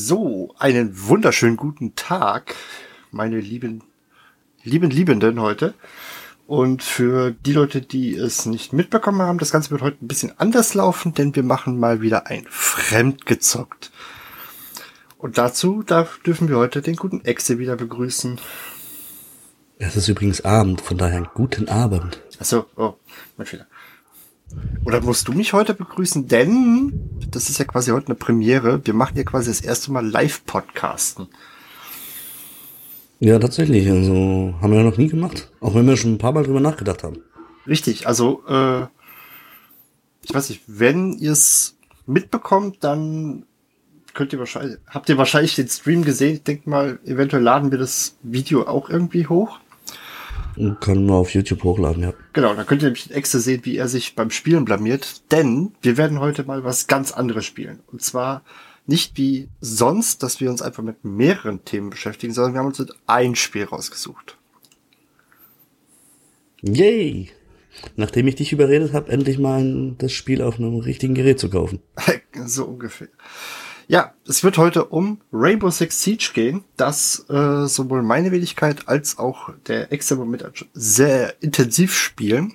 So, einen wunderschönen guten Tag, meine lieben, lieben Liebenden heute. Und für die Leute, die es nicht mitbekommen haben, das Ganze wird heute ein bisschen anders laufen, denn wir machen mal wieder ein Fremdgezockt. Und dazu darf, dürfen wir heute den guten Exe wieder begrüßen. Es ist übrigens Abend, von daher guten Abend. Achso, oh, mein Fehler. Oder musst du mich heute begrüßen? Denn das ist ja quasi heute eine Premiere. Wir machen ja quasi das erste Mal Live-Podcasten. Ja, tatsächlich. Also haben wir ja noch nie gemacht. Auch wenn wir schon ein paar Mal drüber nachgedacht haben. Richtig, also äh, ich weiß nicht, wenn ihr es mitbekommt, dann könnt ihr wahrscheinlich, habt ihr wahrscheinlich den Stream gesehen. Ich denke mal, eventuell laden wir das Video auch irgendwie hoch. Und können wir auf YouTube hochladen, ja. Genau, da könnt ihr nämlich extra sehen, wie er sich beim Spielen blamiert. Denn wir werden heute mal was ganz anderes spielen. Und zwar nicht wie sonst, dass wir uns einfach mit mehreren Themen beschäftigen, sondern wir haben uns ein Spiel rausgesucht. Yay! Nachdem ich dich überredet habe, endlich mal das Spiel auf einem richtigen Gerät zu kaufen. so ungefähr. Ja, es wird heute um Rainbow Six Siege gehen, das äh, sowohl meine Wenigkeit als auch der Externe mit sehr intensiv spielen.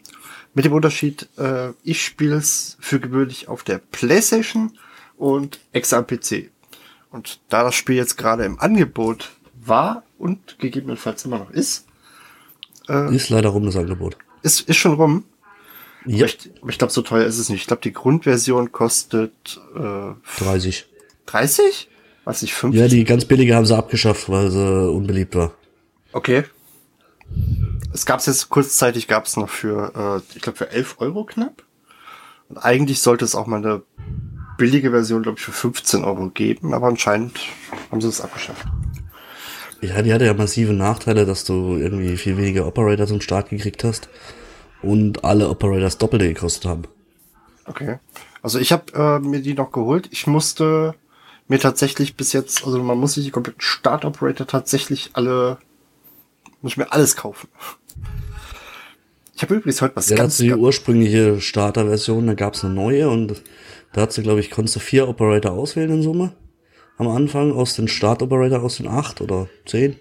Mit dem Unterschied, äh, ich spiele es für gewöhnlich auf der Playstation und extra am PC. Und da das Spiel jetzt gerade im Angebot war und gegebenenfalls immer noch ist, äh, ist leider rum das Angebot. Ist, ist schon rum. Ja. Aber ich, ich glaube, so teuer ist es nicht. Ich glaube, die Grundversion kostet äh, 30. 30? Was nicht, 50? Ja, die ganz billige haben sie abgeschafft, weil sie unbeliebt war. Okay. Es gab es jetzt kurzzeitig, gab es noch für, äh, ich glaube, für 11 Euro knapp. Und eigentlich sollte es auch mal eine billige Version, glaube ich, für 15 Euro geben, aber anscheinend haben sie es abgeschafft. Ja, die hatte ja massive Nachteile, dass du irgendwie viel weniger Operator zum Start gekriegt hast und alle Operators doppelte gekostet haben. Okay. Also ich habe äh, mir die noch geholt. Ich musste mir tatsächlich bis jetzt, also man muss sich die kompletten Start-Operator tatsächlich alle, muss ich mir alles kaufen. Ich habe übrigens heute was ja, ganz... Ja, die ursprüngliche Starter-Version, da gab es eine neue und da hat sie, glaube ich, konntest du vier Operator auswählen in Summe. Am Anfang aus den Start-Operator aus den acht oder zehn.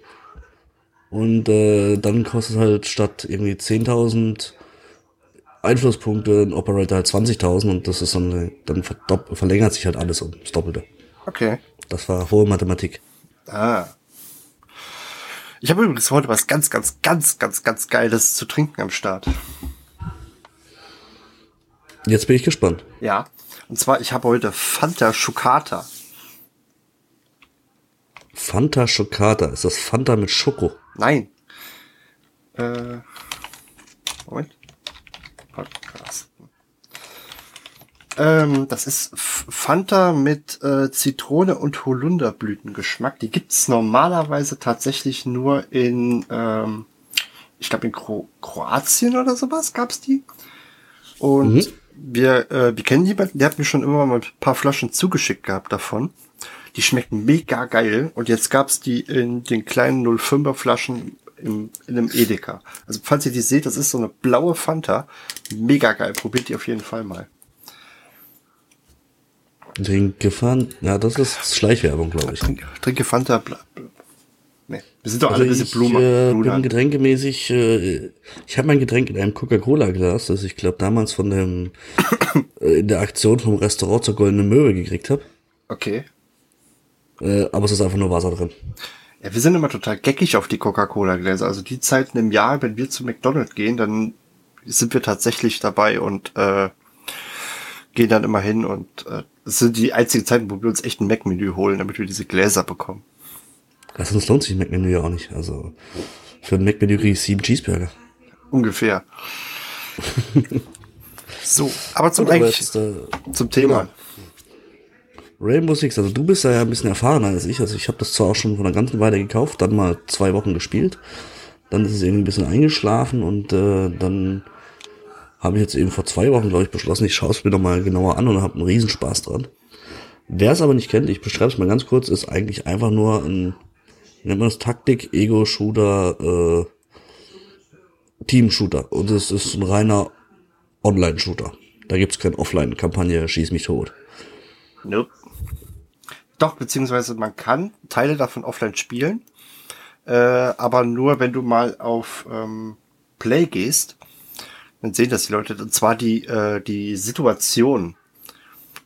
Und äh, dann kostet halt statt irgendwie 10.000 Einflusspunkte ein Operator halt 20.000 und das ist dann, dann verlängert sich halt alles ums Doppelte. Okay. Das war hohe Mathematik. Ah. Ich habe übrigens heute was ganz, ganz, ganz, ganz, ganz Geiles zu trinken am Start. Jetzt bin ich gespannt. Ja. Und zwar, ich habe heute Fanta Schokata. Fanta Schokata. Ist das Fanta mit Schoko? Nein. Äh, Moment. Podcast. Ähm, das ist Fanta mit äh, Zitrone und Holunderblütengeschmack. Die gibt's normalerweise tatsächlich nur in, ähm, ich glaube in Kro Kroatien oder sowas gab's die. Und mhm. wir, äh, wir kennen jemanden, der hat mir schon immer mal ein paar Flaschen zugeschickt gehabt davon. Die schmecken mega geil. Und jetzt gab's die in den kleinen 05er Flaschen im, in einem Edeka. Also falls ihr die seht, das ist so eine blaue Fanta. Mega geil. Probiert die auf jeden Fall mal. Trinke Fanta, ja, das ist Schleichwerbung, glaube ich. Trinke, trinke Fanta, bla, bla. Nee, wir sind doch also alle ein bisschen Blumen. Ich äh, bin getränkemäßig, äh, ich habe mein Getränk in einem Coca-Cola-Glas, das ich glaube damals von dem, äh, in der Aktion vom Restaurant zur Goldenen Möwe gekriegt habe. Okay. Äh, aber es ist einfach nur Wasser drin. Ja, wir sind immer total geckig auf die Coca-Cola-Gläser. Also die Zeiten im Jahr, wenn wir zu McDonald's gehen, dann sind wir tatsächlich dabei und äh, gehen dann immer hin und äh, das sind die einzigen Zeiten, wo wir uns echt ein Mac-Menü holen, damit wir diese Gläser bekommen. Also sonst lohnt sich ein Mac-Menü ja auch nicht. Also für ein Mac-Menü kriege ich sieben Cheeseburger. Ungefähr. so, aber zum, aber jetzt, äh, zum Thema. Genau. Rainbow Six, also du bist ja ein bisschen erfahrener als ich. Also ich habe das zwar auch schon von einer ganzen Weile gekauft, dann mal zwei Wochen gespielt. Dann ist es irgendwie ein bisschen eingeschlafen und äh, dann habe ich jetzt eben vor zwei Wochen, glaube ich, beschlossen, ich schaue es mir nochmal genauer an und habe einen Riesenspaß dran. Wer es aber nicht kennt, ich beschreibe es mal ganz kurz, ist eigentlich einfach nur ein, nennt man das, Taktik, Ego-Shooter, äh, Team-Shooter. Und es ist ein reiner Online-Shooter. Da gibt's keine Offline-Kampagne, schieß mich tot. Nope. Doch, beziehungsweise man kann Teile davon offline spielen, äh, aber nur wenn du mal auf ähm, Play gehst, dann sehen das die Leute. Und zwar die, äh, die Situation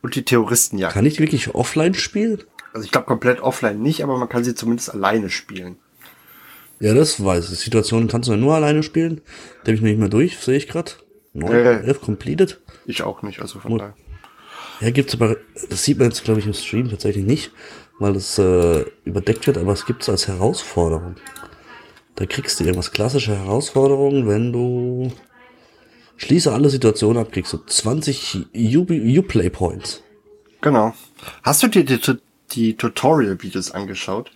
und die Terroristen ja. Kann ich wirklich offline spielen? Also ich glaube komplett offline nicht, aber man kann sie zumindest alleine spielen. Ja, das weiß ich. Die Situation kannst du ja nur alleine spielen. Da ich mir nicht mehr durch, sehe ich gerade. 9, äh, 11 completed. Ich auch nicht, also von daher. Ja, gibt's aber, das sieht man jetzt, glaube ich, im Stream tatsächlich nicht, weil das äh, überdeckt wird, aber es gibt's als Herausforderung. Da kriegst du irgendwas klassische Herausforderungen, wenn du schließe alle Situationen ab, kriegst du 20 Uplay Points. Genau. Hast du dir die, die Tutorial-Videos angeschaut?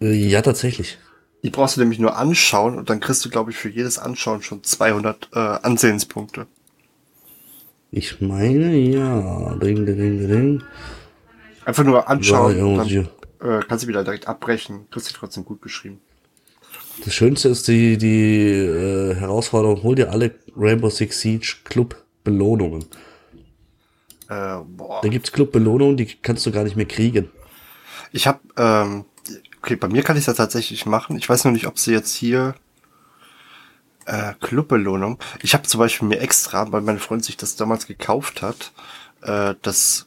Äh, ja, tatsächlich. Die brauchst du nämlich nur anschauen und dann kriegst du, glaube ich, für jedes Anschauen schon 200 äh, Ansehenspunkte. Ich meine, ja. Ding, ding, ding. Einfach nur anschauen, ja, dann äh, kannst du wieder direkt abbrechen. Kriegst du trotzdem gut geschrieben. Das Schönste ist die, die äh, Herausforderung, hol dir alle Rainbow Six Siege Club Belohnungen. Äh, boah. Da gibt's Club Belohnungen, die kannst du gar nicht mehr kriegen. Ich habe, ähm, okay, bei mir kann ich das tatsächlich machen. Ich weiß nur nicht, ob sie jetzt hier äh, Clubbelohnung. Ich habe zum Beispiel mir extra, weil meine Freundin sich das damals gekauft hat, äh, das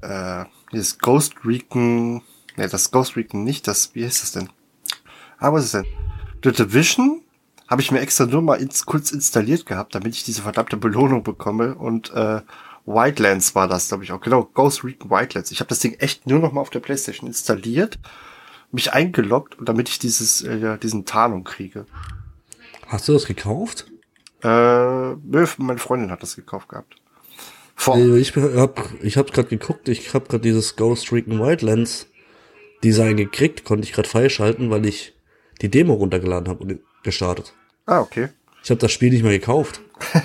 äh, dieses Ghost Recon, ne, das Ghost Recon nicht, das, wie heißt das denn? Ah, was ist denn? The Division habe ich mir extra nur mal ins, kurz installiert gehabt, damit ich diese verdammte Belohnung bekomme und äh, Wildlands war das, glaube ich auch. Genau, Ghost Recon Wildlands. Ich habe das Ding echt nur noch mal auf der Playstation installiert, mich eingeloggt, damit ich dieses, äh, diesen Tarnung kriege. Hast du das gekauft? Äh, meine Freundin hat das gekauft gehabt. Vor ich hab, ich hab gerade geguckt, ich habe gerade dieses Ghost Recon Wildlands Design gekriegt, konnte ich gerade freischalten, weil ich die Demo runtergeladen habe und gestartet. Ah, okay. Ich habe das Spiel nicht mehr gekauft.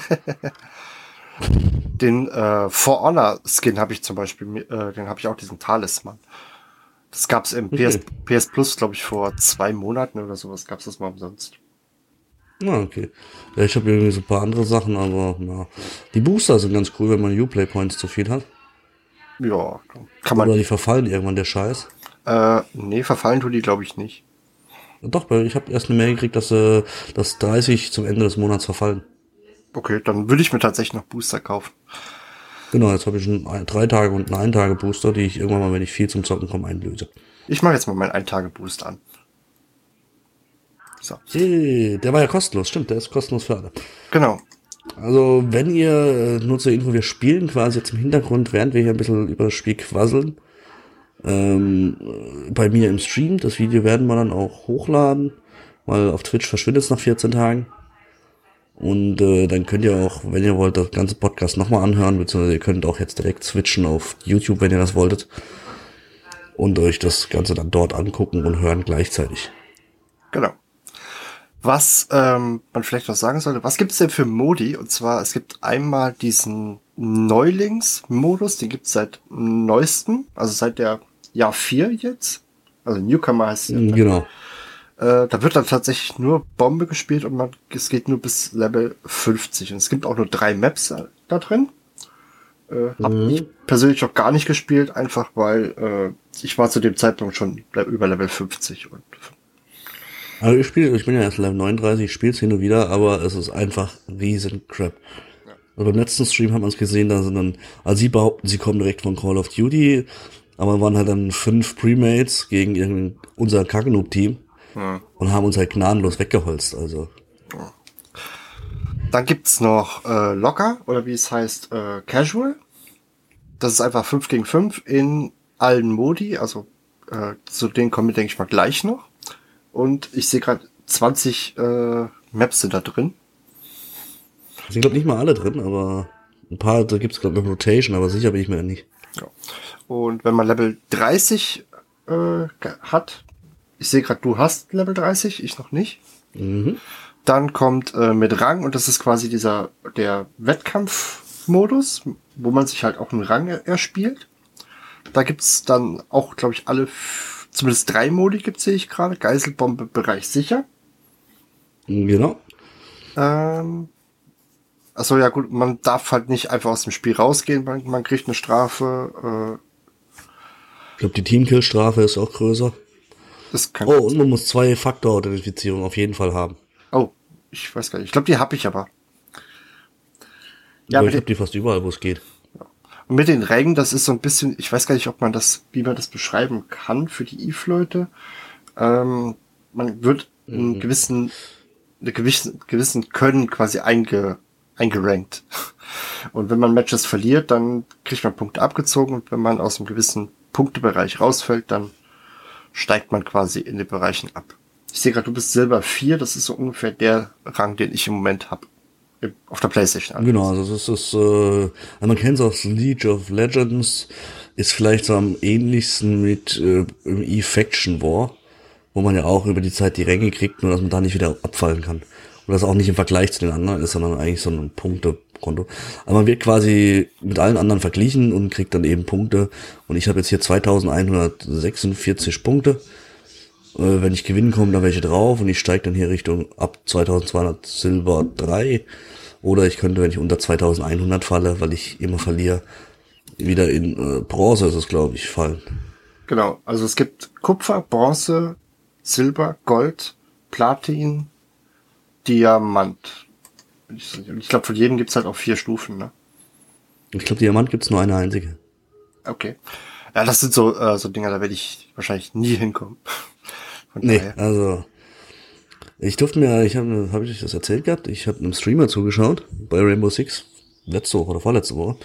den äh, For Honor Skin habe ich zum Beispiel, äh, den habe ich auch diesen Talisman. Das gab's im okay. PS, PS Plus, glaube ich, vor zwei Monaten oder sowas gab's das mal umsonst. Ah, okay. Ja, ich habe irgendwie so ein paar andere Sachen, aber na. Die Booster sind ganz cool, wenn man Uplay Points zu viel hat. Ja, kann man. Oder die verfallen irgendwann, der Scheiß. Äh, nee, verfallen tun die, glaube ich, nicht. Doch, weil ich habe erst eine Mail gekriegt, dass, äh, dass 30 zum Ende des Monats verfallen. Okay, dann würde ich mir tatsächlich noch Booster kaufen. Genau, jetzt habe ich schon ein, drei Tage und einen Tage Booster, die ich irgendwann mal, wenn ich viel zum Zocken komme, einlöse. Ich mache jetzt mal meinen ein Tage Booster an. So. Hey, der war ja kostenlos, stimmt, der ist kostenlos für alle. Genau. Also, wenn ihr, äh, nur zur Info, wir spielen quasi jetzt im Hintergrund, während wir hier ein bisschen über das Spiel quasseln. Ähm, bei mir im Stream, das Video werden wir dann auch hochladen, weil auf Twitch verschwindet es nach 14 Tagen. Und äh, dann könnt ihr auch, wenn ihr wollt, das ganze Podcast nochmal anhören, beziehungsweise ihr könnt auch jetzt direkt switchen auf YouTube, wenn ihr das wolltet. Und euch das Ganze dann dort angucken und hören gleichzeitig. Genau. Was ähm, man vielleicht noch sagen sollte, was gibt es denn für Modi? Und zwar, es gibt einmal diesen Neulingsmodus, den gibt es seit neuestem, also seit der Jahr 4 jetzt. Also Newcomer heißt ja. Genau. Äh, da wird dann tatsächlich nur Bombe gespielt und man, es geht nur bis Level 50. Und es gibt auch nur drei Maps da drin. Äh, hab mhm. ich persönlich auch gar nicht gespielt, einfach weil äh, ich war zu dem Zeitpunkt schon über Level 50 und also ich spiele, ich bin ja erst Level 39, ich spiele es hin und wieder, aber es ist einfach riesen Crap. Ja. Also beim letzten Stream hat man es gesehen, da sind dann, also sie behaupten, sie kommen direkt von Call of Duty, aber waren halt dann fünf Premates gegen unser Kagenoob-Team ja. und haben uns halt gnadenlos weggeholzt, also. Ja. Dann gibt's noch äh, Locker, oder wie es heißt, äh, Casual. Das ist einfach 5 gegen 5 in allen Modi, also äh, zu denen kommen wir, denke ich mal, gleich noch. Und ich sehe gerade 20 äh, Maps sind da drin. Ich glaube nicht mal alle drin, aber ein paar, da gibt es glaube ich Rotation, aber sicher bin ich mir nicht. Ja. Und wenn man Level 30 äh, hat, ich sehe gerade, du hast Level 30, ich noch nicht. Mhm. Dann kommt äh, mit Rang und das ist quasi dieser der Wettkampfmodus, wo man sich halt auch einen Rang er erspielt. Da gibt's dann auch, glaube ich, alle, zumindest drei Modi gibt's sehe ich gerade. Geiselbombe, Bereich sicher. Genau. Ähm, achso, ja gut, man darf halt nicht einfach aus dem Spiel rausgehen, man, man kriegt eine Strafe. Äh, Ich glaube, die Teamkill-Strafe ist auch größer. das kann, Oh, und man muss zwei Faktor-Authentifizierung auf jeden Fall haben. oh, ich weiß gar nicht. Ich glaube, die habe ich aber. Ja, mit ich habe die fast überall, wo es geht. und mit den Rängen, das ist so ein bisschen, ich weiß gar nicht, ob man das, wie man das beschreiben kann für die Eve-Leute. Ähm, man wird einen gewissen, eine gewissen, gewissen Können quasi einge, eingerankt. Und wenn man Matches verliert, dann kriegt man Punkte abgezogen und wenn man aus einem gewissen Punktebereich rausfällt, dann steigt man quasi in den Bereichen ab. Ich sehe gerade, du bist Silber 4, das ist so ungefähr der Rang, den ich im Moment habe. Auf der Playstation. also. Genau, also das ist, äh, man kennt es aus League of Legends, ist vielleicht so am ähnlichsten mit äh, E-Faction War, wo man ja auch über die Zeit die Ränge kriegt, nur dass man da nicht wieder abfallen kann. Und das auch nicht im Vergleich zu den anderen ist, sondern eigentlich so ein Punktekonto. Aber man wird quasi mit allen anderen verglichen und kriegt dann eben Punkte. Und ich habe jetzt hier 2146 Punkte. Äh, wenn ich gewinnen komme, da welche drauf und ich steige dann hier Richtung ab 2200 Silber 3. Oder ich könnte, wenn ich unter 2100 falle, weil ich immer verliere, wieder in äh, Bronze ist es, glaube ich, fallen. Genau, also es gibt Kupfer, Bronze, Silber, Gold, Platin, Diamant. Ich, glaube, von jedem gibt's halt auch vier Stufen, ne? Ich glaube, Diamant gibt's nur eine einzige. Okay. Ja, das sind so, äh, so Dinger, da werde ich wahrscheinlich nie hinkommen. Von Nee, daher. also ich durfte mir, ich habe hab ich euch das erzählt gehabt, ich habe einem Streamer zugeschaut bei Rainbow Six, letzte Woche oder vorletzte Woche.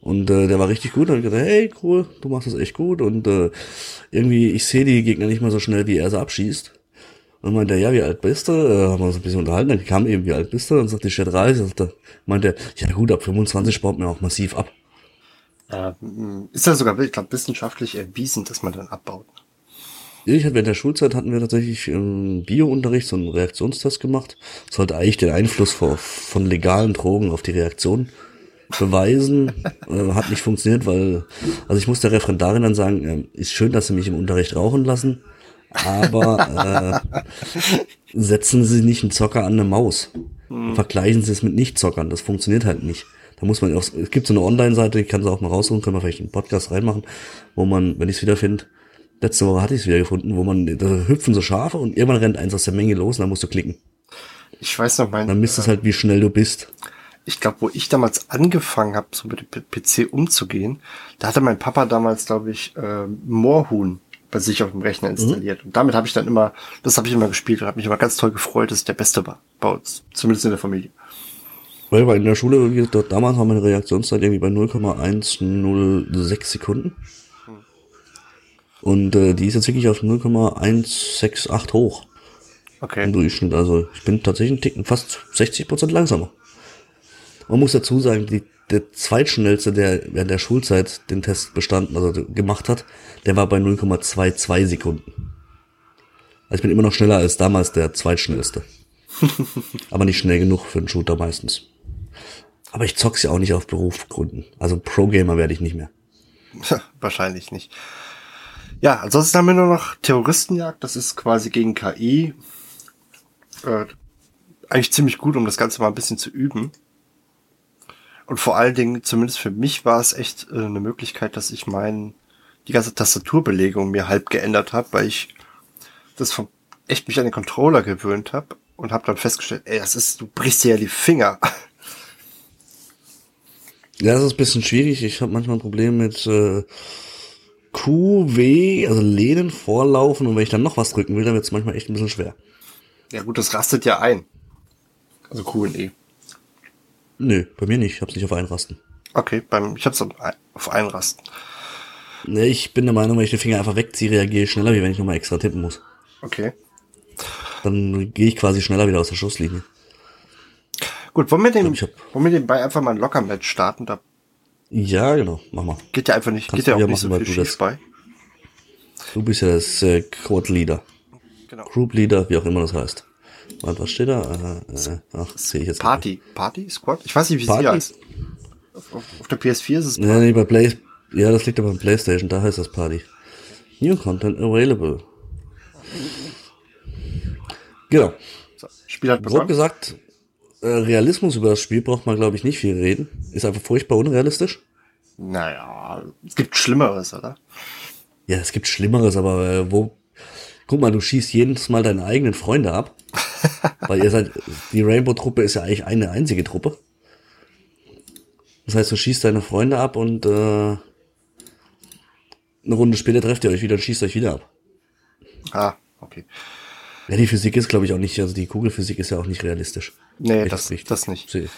Und äh, der war richtig gut. Und ich gedacht, hey, cool, du machst das echt gut. Und äh, irgendwie, ich sehe die Gegner nicht mal so schnell, wie er sie abschießt. Und meinte er, ja, wie alt bist du? Äh, haben wir uns ein bisschen unterhalten. Dann kam eben, wie alt bist du? Und sagte ich, ja, 30. Sagte, meinte er, ja gut, ab 25 baut mir auch massiv ab. Ähm, ist ja sogar, ich glaube, wissenschaftlich erwiesen, dass man dann abbaut. Ich hatte während der Schulzeit hatten wir tatsächlich im Biounterricht so einen Reaktionstest gemacht. Sollte eigentlich den Einfluss von, von legalen Drogen auf die Reaktion beweisen. äh, hat nicht funktioniert, weil, also ich muss der Referendarin dann sagen, äh, ist schön, dass sie mich im Unterricht rauchen lassen, aber äh, setzen Sie nicht einen Zocker an eine Maus. Vergleichen Sie es mit Nicht-Zockern, das funktioniert halt nicht. Da muss man auch, es gibt so eine Online-Seite, ich kann sie auch mal raussuchen, können wir vielleicht einen Podcast reinmachen, wo man, wenn ich es wieder finde, letzte Woche hatte ich es wieder gefunden, wo man, da hüpfen so Schafe und irgendwann rennt eins aus der Menge los und dann musst du klicken. Ich weiß noch, mein, Dann misst es halt, wie schnell du bist. ich glaube, wo ich damals angefangen habe, so mit dem PC umzugehen, da hatte mein Papa damals, glaube ich, äh, Moorhuhn bei sich auf dem Rechner installiert. Und damit habe ich dann immer, das habe ich immer gespielt und habe mich immer ganz toll gefreut, dass ich der Beste war bei uns, zumindest in der Familie. Weil in der Schule, dort damals haben wir eine Reaktionszeit irgendwie bei 0,106 Sekunden. Und äh, die ist jetzt wirklich auf 0,168 hoch Okay. im Durchschnitt. Also ich bin tatsächlich einen Ticken fast 60 Prozent langsamer. Man muss dazu sagen, die, der zweitschnellste, der während der Schulzeit den Test bestanden, also gemacht hat, der war bei 0,22 Sekunden. Also ich bin immer noch schneller als damals der zweitschnellste. Aber nicht schnell genug für einen Shooter meistens. Aber ich zock's ja auch nicht auf Berufsgründen. Also Pro-Gamer werde ich nicht mehr. Wahrscheinlich nicht. Ja, ansonsten haben wir nur noch Terroristenjagd. Das ist quasi gegen KI. Äh, eigentlich ziemlich gut, um das Ganze mal ein bisschen zu üben. Und vor allen Dingen, zumindest für mich, war es echt äh, eine Möglichkeit, dass ich mein, die ganze Tastaturbelegung mir halb geändert habe, weil ich das vom, echt mich an den Controller gewöhnt habe und habe dann festgestellt, ey, das ist, du brichst dir ja die Finger. Ja, das ist ein bisschen schwierig. Ich habe manchmal ein Problem mit äh, Q, W, also Lehnen, Vorlaufen und wenn ich dann noch was drücken will, dann wird es manchmal echt ein bisschen schwer. ja gut, das rastet ja ein. Also Q und E. Nö, bei mir nicht. Ich hab's nicht auf Einrasten. Okay, beim, ich hab's auf ein- auf Einrasten. Nee, ich bin der Meinung, wenn ich den Finger einfach wegziehe, reagiere ich schneller, wie wenn ich nochmal extra tippen muss. Okay. Dann gehe ich quasi schneller wieder aus der Schusslinie. Gut, wollen wir, den, Ich hab- wollen wir den bei einfach mal ein Locker-Match starten? Da Ja, genau, mach mal. Geht ja einfach nicht, Kannst geht ja auch nicht so machen, weil viel du das- bei. Du bist ja das äh, Quad Leader. Genau. Group Leader, wie auch immer das heißt. Warte, was steht da? Äh, äh, ach, sehe ich jetzt Party. Party? Squad? Ich weiß nicht, wie Party? sie heißt. Auf, auf, der PS4 ist es. nicht. Ja, nee, bei Play, ja, das liegt aber beim Playstation, da heißt das Party. New Content available. Genau. So, Spiel hat Grob begonnen. gesagt, äh, Realismus über das Spiel braucht man, glaube ich, nicht viel reden. Ist einfach furchtbar unrealistisch. Naja, es gibt Schlimmeres, oder? Ja, es gibt Schlimmeres, aber äh, wo. Guck mal, du schießt jedes Mal deine eigenen Freunde ab. Weil ihr seid. Die Rainbow-Truppe ist ja eigentlich eine einzige Truppe. Das heißt, du schießt deine Freunde ab und äh, eine Runde später trefft ihr euch wieder und schießt euch wieder ab. Ah, okay. Ja, die Physik ist, glaube ich, auch nicht, also die Kugelphysik ist ja auch nicht realistisch. Nee, das, nicht. das nicht. Sie-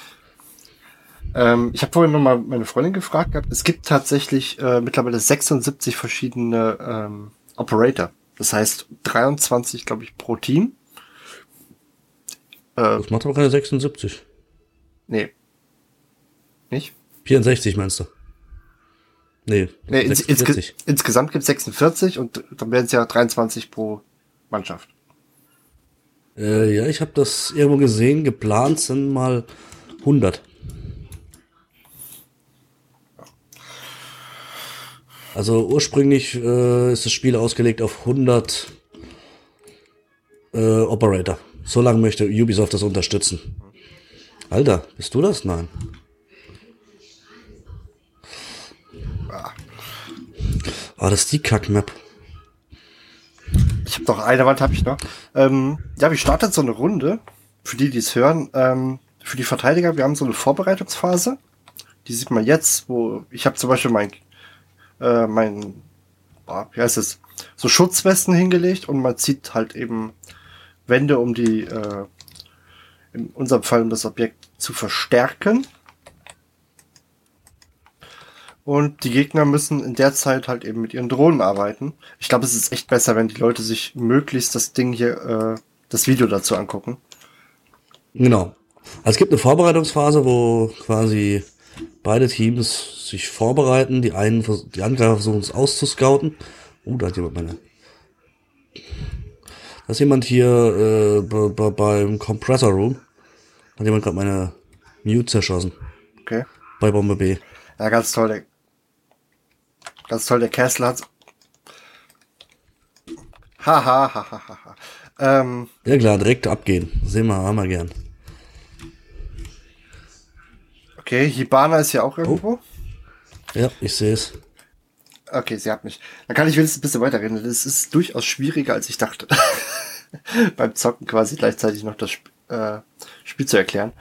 Ähm, ich habe vorhin noch mal meine Freundin gefragt gehabt. Es gibt tatsächlich äh, mittlerweile 76 verschiedene ähm, Operator. Das heißt 23, glaube ich, pro Team. Äh, Das macht aber keine 76. nee. Nicht? 64 meinst du? Nee, Nee, ins, 46. insgesamt gibt es 46 und dann werden es ja 23 pro Mannschaft. Äh, ja, ich habe das irgendwo gesehen. Geplant sind mal 100. Also ursprünglich äh, ist das Spiel ausgelegt auf 100 äh, Operator. So lange möchte Ubisoft das unterstützen. Alter, bist du das? Nein. Ah, das ist die Kackmap. Ich habe noch eine Wand habe ich noch. Ähm, ja, wir starten so eine Runde. Für die, die es hören, ähm, für die Verteidiger, wir haben so eine Vorbereitungsphase. Die sieht man jetzt, wo ich habe zum Beispiel mein, äh, mein, wie heißt es, so Schutzwesten hingelegt und man zieht halt eben Wände, um die, äh, in unserem Fall um das Objekt zu verstärken. Und die Gegner müssen in der Zeit halt eben mit ihren Drohnen arbeiten. Ich glaube, es ist echt besser, wenn die Leute sich möglichst das Ding hier, äh, das Video dazu angucken. Genau. Also es gibt eine Vorbereitungsphase, wo quasi beide Teams sich vorbereiten. Die einen, die Angreifer versuchen es auszuscouten. Oh, da hat jemand meine. Da ist jemand hier äh, be- be- beim Compressor Room. Da hat jemand gerade meine Mute zerschossen. Okay. Bei Bombe B. Ja, ganz toll. Der, ganz toll, der Castle hat. Ha, ha, ha, ha, ha. Ähm, Ja klar, direkt abgehen. Sehen wir, haben wir gern. okay, Hibana ist ja auch irgendwo. Ja, ich sehe es. Okay, sie hat mich. Dann kann ich wenigstens ein bisschen weiterreden. Das ist durchaus schwieriger, als ich dachte. Beim Zocken quasi gleichzeitig noch das Sp äh, Spiel zu erklären.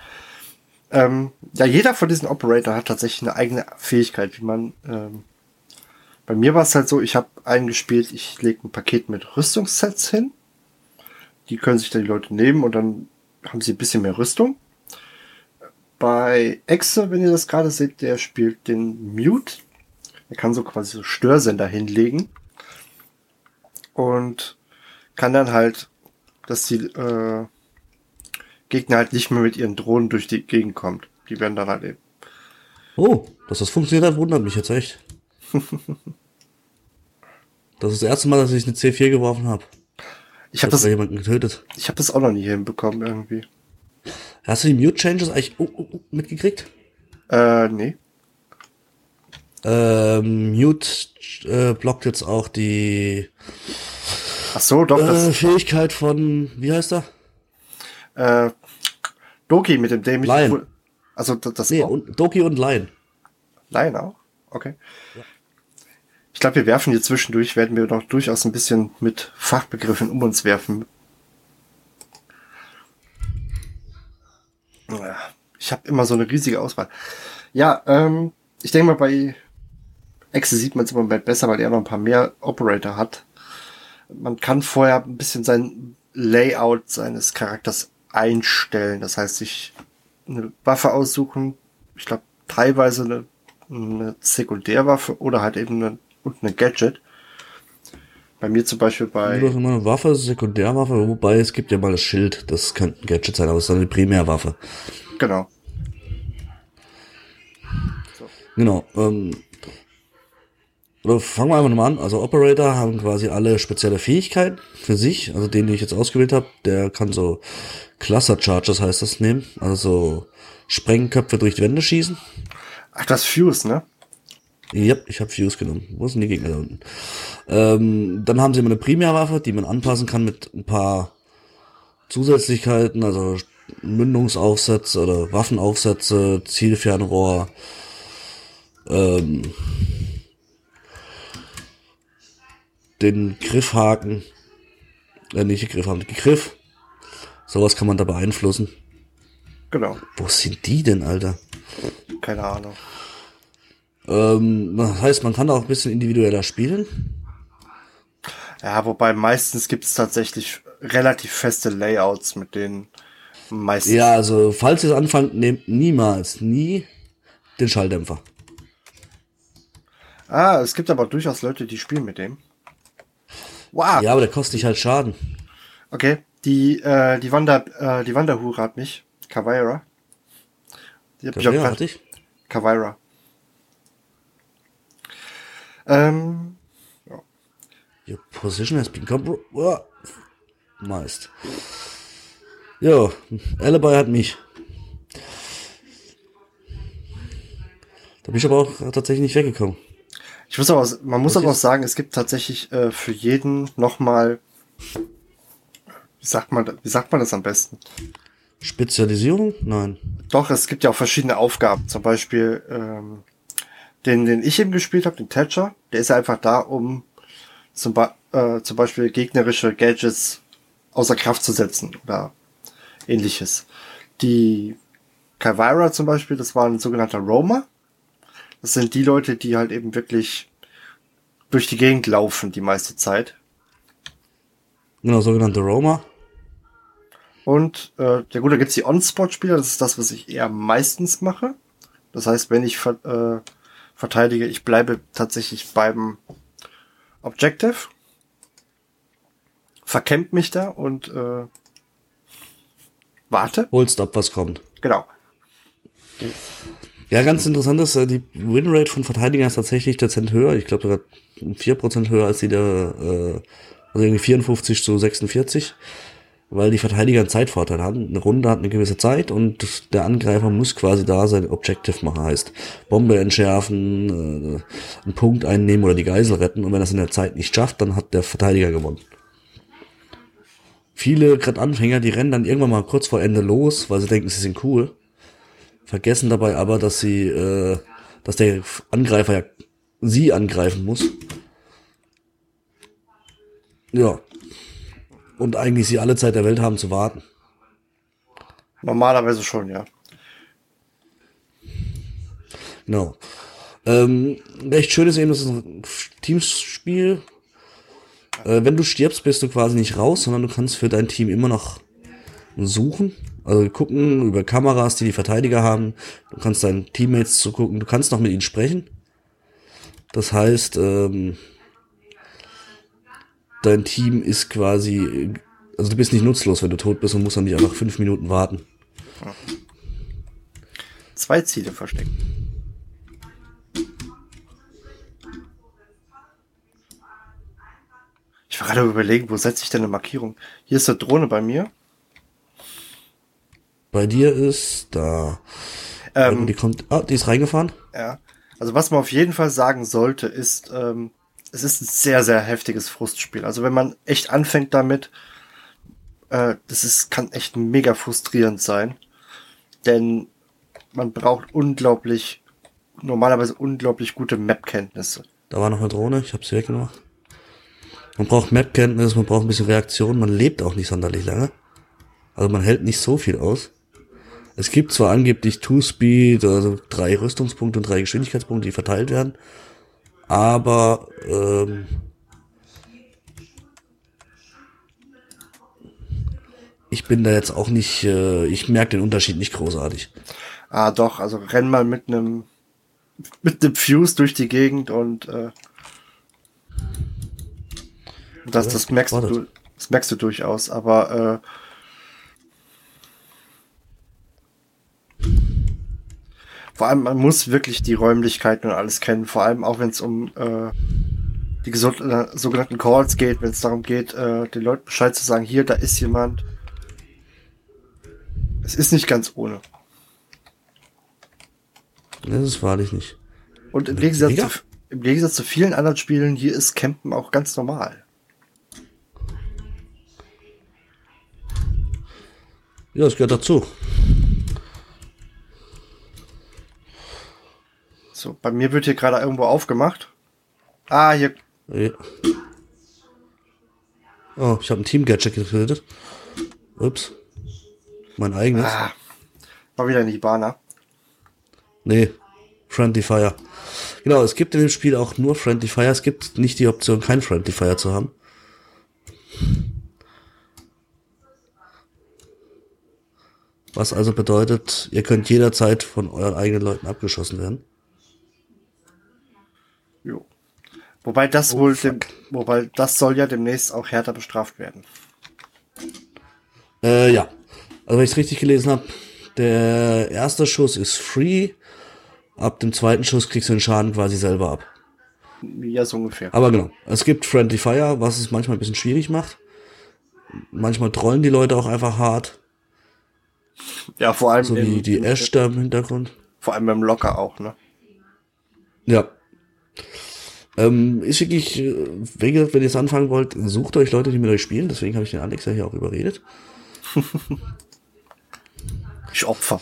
Ähm, ja, jeder von diesen Operator hat tatsächlich eine eigene Fähigkeit, wie man. Ähm, bei mir war es halt so, ich habe einen gespielt, ich lege ein Paket mit Rüstungssets hin. Die können sich dann die Leute nehmen und dann haben sie ein bisschen mehr Rüstung. Bei Exe, wenn ihr das gerade seht, der spielt den Mute. Er kann so quasi so Störsender hinlegen und kann dann halt, dass die äh, Gegner halt nicht mehr mit ihren Drohnen durch die Gegend kommt. Die werden dann halt eben. Oh, dass das funktioniert hat, wundert mich jetzt echt. Das ist das erste Mal, dass ich eine C4 geworfen habe. Ich habe das, da jemanden getötet. ich habe das auch noch nie hinbekommen irgendwie. Hast du die Mute Changes eigentlich oh, oh, oh, mitgekriegt? Äh, nee. Ähm, Mute äh, blockt jetzt auch die Ach so, doch äh, Fähigkeit von, wie heißt er? äh, Doki mit dem dämlichen. Lion. Also das, Nee, und Doki und Lion. Lion auch? Okay. Ich glaube, wir werfen hier zwischendurch, werden wir doch durchaus ein bisschen mit Fachbegriffen um uns werfen. Ich habe immer so eine riesige Auswahl. Ja, ähm, ich denke mal, bei Exe sieht man es im Moment besser, weil er noch ein paar mehr Operator hat. Man kann vorher ein bisschen sein Layout seines Charakters einstellen. Das heißt, sich eine Waffe aussuchen. Ich glaube, teilweise eine, eine Sekundärwaffe oder halt eben eine, und eine Gadget. Bei mir zum Beispiel Du bei, hast immer eine Waffe, Sekundärwaffe, wobei es gibt ja mal das Schild, das könnte ein Gadget sein, aber es ist dann eine Primärwaffe. genau. So. Genau. Ähm, oder fangen wir einfach nochmal an. Also Operator haben quasi alle spezielle Fähigkeiten für sich. Also den, den ich jetzt ausgewählt habe, der kann so Cluster Charges heißt das nehmen. Also so Sprengköpfe durch die Wände schießen. Ach, das Fuse, ne? Ja, ich habe Fuse genommen. Wo sind die Gegner da unten? Ähm, dann haben sie immer eine Primärwaffe, die man anpassen kann mit ein paar Zusätzlichkeiten, also Mündungsaufsätze oder Waffenaufsätze, Zielfernrohr, ähm, den Griffhaken, äh, nicht den Griffhaken, den Griff. Sowas kann man da beeinflussen. Genau. Wo sind die denn, Alter? Keine Ahnung. Ähm, das heißt, man kann da auch ein bisschen individueller spielen. Ja, wobei meistens gibt es tatsächlich relativ feste Layouts, mit denen meistens. Ja, also falls ihr es anfangt, nehmt niemals, nie den Schalldämpfer. Ah, es gibt aber durchaus Leute, die spielen mit dem. Wow. Ja, aber der kostet dich halt Schaden. Okay. Die, äh, die Wander, äh, die Wanderhure hat mich. Kavaira. Die hab ich auch Ja, grad- hatte ich. Kavaira. Ähm, Your position has been compromised. Meist. Ja, Alibi hat mich. Da bin ich aber auch tatsächlich nicht weggekommen. Ich muss aber, man muss aber auch sagen, es gibt tatsächlich äh, für jeden nochmal, wie sagt man, wie sagt man das am besten? Spezialisierung? Nein. Doch, es gibt ja auch verschiedene Aufgaben. Zum Beispiel ähm, den, den ich eben gespielt habe, den Thatcher, der ist ja einfach da, um zum, Ba- äh, zum Beispiel gegnerische Gadgets außer Kraft zu setzen oder ähnliches. Die Kavira zum Beispiel, das war ein sogenannter Roamer. Das sind die Leute, die halt eben wirklich durch die Gegend laufen die meiste Zeit. Genau, sogenannte Roma. Und äh, ja gut, da gibt's die On-Spot-Spieler, das ist das, was ich eher meistens mache. Das heißt, wenn ich ver äh, verteidige, ich bleibe tatsächlich beim Objective, verkämmt mich da und äh, warte. Holst ab, was kommt. Genau. Ja, ganz interessant ist, äh, die Winrate von Verteidigern ist tatsächlich dezent höher. Ich glaube sogar 4% höher als die der, äh, also irgendwie 54 zu 46. Weil die Verteidiger einen Zeitvorteil haben. Eine Runde hat eine gewisse Zeit und der Angreifer muss quasi da sein Objective machen. Heißt, Bombe entschärfen, äh, einen Punkt einnehmen oder die Geisel retten. Und wenn er es in der Zeit nicht schafft, dann hat der Verteidiger gewonnen. Viele, gerade Anfänger, die rennen dann irgendwann mal kurz vor Ende los, weil sie denken, sie sind cool vergessen dabei aber, dass sie, äh, dass der Angreifer ja sie angreifen muss. Ja. Und eigentlich sie alle Zeit der Welt haben zu warten. Normalerweise schon, ja. Genau. Ähm, recht schön ist eben, das ist ein Teamspiel. Äh, wenn du stirbst, bist du quasi nicht raus, sondern du kannst für dein Team immer noch suchen. Also gucken über Kameras, die die Verteidiger haben. Du kannst deinen Teammates zugucken. Du kannst noch mit ihnen sprechen. Das heißt, ähm, dein Team ist quasi, also du bist nicht nutzlos, wenn du tot bist und musst dann nicht einfach fünf Minuten warten. Zwei Ziele versteckt. Ich war gerade überlegen, wo setze ich denn eine Markierung? Hier ist eine Drohne bei mir. Bei dir ist da. Ähm, die kommt. Ah, die ist reingefahren. Ja. Also was man auf jeden Fall sagen sollte, ist, ähm, es ist ein sehr, sehr heftiges Frustspiel. Also wenn man echt anfängt damit, äh, das ist, kann echt mega frustrierend sein. Denn man braucht unglaublich, normalerweise unglaublich gute Map-Kenntnisse. Da war noch eine Drohne, ich habe sie weggemacht. Man braucht Map-Kenntnis, man braucht ein bisschen Reaktion, man lebt auch nicht sonderlich lange. Also man hält nicht so viel aus. Es gibt zwar angeblich Two-Speed, also drei Rüstungspunkte und drei Geschwindigkeitspunkte, die verteilt werden, aber ähm, ich bin da jetzt auch nicht, äh, ich merke den Unterschied nicht großartig. Ah, doch, also renn mal mit einem mit einem Fuse durch die Gegend und äh, das, das merkst du, das merkst du durchaus, aber äh, Vor allem, man muss wirklich die Räumlichkeiten und alles kennen, vor allem auch wenn es um äh, die äh, sogenannten Calls geht, wenn es darum geht, äh, den Leuten Bescheid zu sagen, hier, da ist jemand. Es ist nicht ganz ohne. Das ist wahrlich nicht. Und im Gegensatz, zu, im Gegensatz zu vielen anderen Spielen, hier ist Campen auch ganz normal. Ja, es gehört dazu. So, bei mir wird hier gerade irgendwo aufgemacht. Ah, hier. Ja. Oh, ich habe ein Team-Gadget getötet. Ups. Mein eigenes. Ah, war wieder ein Ibana. Nee, Friendly Fire. Genau, es gibt in dem Spiel auch nur Friendly Fire. Es gibt nicht die Option, kein Friendly Fire zu haben. Was also bedeutet, ihr könnt jederzeit von euren eigenen Leuten abgeschossen werden. Jo. Wobei das Oh, wohl, dem, wobei das soll ja demnächst auch härter bestraft werden. Äh, ja. Also wenn ich es richtig gelesen habe, der erste Schuss ist free. Ab dem zweiten Schuss kriegst du den Schaden quasi selber ab. Ja, so ungefähr. Aber genau, es gibt Friendly Fire, was es manchmal ein bisschen schwierig macht. Manchmal trollen die Leute auch einfach hart, Ja, vor allem, so wie im, die Ash da im Hintergrund. vor allem beim Locker auch, ne? Ja. Ähm, ist wirklich, äh, wie gesagt, wenn ihr es anfangen wollt, sucht euch Leute, die mit euch spielen. Deswegen habe ich den Alex ja hier auch überredet. Ich Opfer.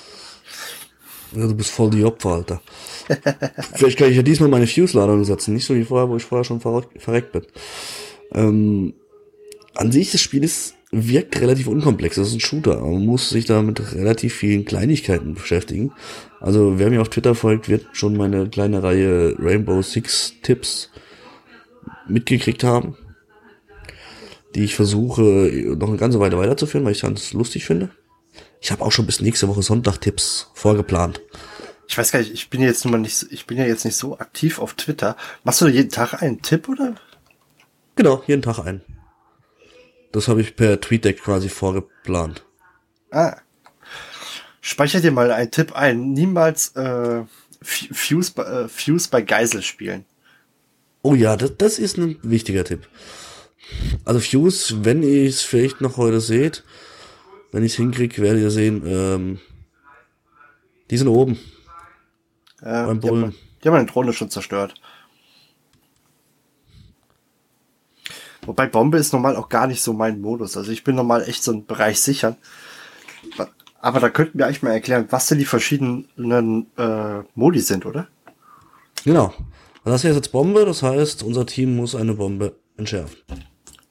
Ja, du bist voll die Opfer, Alter. Vielleicht kann ich ja diesmal meine Fuse-Ladung setzen, nicht so wie vorher, wo ich vorher schon verreckt bin. Ähm, an sich, das Spiel ist, wirkt relativ unkomplex. Das ist ein Shooter. Man muss sich da mit relativ vielen Kleinigkeiten beschäftigen. Also, wer mir auf Twitter folgt, wird schon meine kleine Reihe Rainbow Six Tipps mitgekriegt haben. Die ich versuche, noch eine ganze Weile weiterzuführen, weil ich es ganz lustig finde. Ich habe auch schon bis nächste Woche Sonntag Tipps vorgeplant. Ich weiß gar nicht, ich bin jetzt nun mal nicht, so- ich bin ja jetzt nicht so aktiv auf Twitter. Machst du jeden Tag einen Tipp, oder? Genau, jeden Tag einen. Das habe ich per TweetDeck quasi vorgeplant. Ah. Speicher dir mal einen Tipp ein. Niemals äh, Fuse, bei- äh, Fuse bei Geisel spielen. Oh ja, das, das ist ein wichtiger Tipp. Also Fuse, wenn ihr es vielleicht noch heute seht, wenn ich es hinkriege, werdet ihr sehen, ähm, die sind oben. Äh, Beim die, haben, Bullen. die haben eine Drohne schon zerstört. Wobei Bombe ist normal auch gar nicht so mein Modus. Also ich bin normal echt so ein Bereich sichern. Aber da könnten wir eigentlich mal erklären, was denn die verschiedenen äh, Modi sind, oder? Genau. Das hier ist jetzt Bombe, das heißt, unser Team muss eine Bombe entschärfen.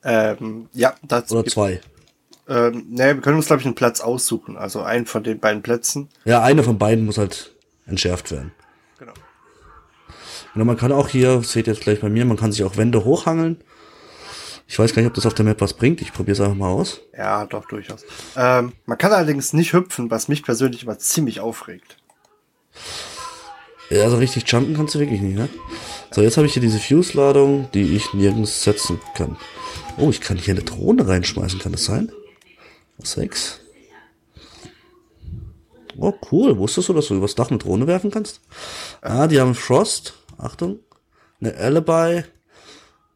Ähm, ja, das Oder zwei. Ähm, ne, wir können uns, glaube ich, einen Platz aussuchen. Also einen von den beiden Plätzen. Ja, eine von beiden muss halt entschärft werden. Genau. Und man kann auch hier, seht ihr jetzt gleich bei mir, man kann sich auch Wände hochhangeln. Ich weiß gar nicht, ob das auf der Map was bringt. Ich probiere es einfach mal aus. Ja, doch, durchaus. Ähm, man kann allerdings nicht hüpfen, was mich persönlich immer ziemlich aufregt. Ja, also richtig jumpen kannst du wirklich nicht, ne? So, jetzt habe ich hier diese Fuse-Ladung, die ich nirgends setzen kann. Oh, ich kann hier eine Drohne reinschmeißen, kann das sein? Sechs. Oh, cool. Wusstest du, dass du übers Dach eine Drohne werfen kannst? Ah, die haben Frost. Achtung. Eine Alibi.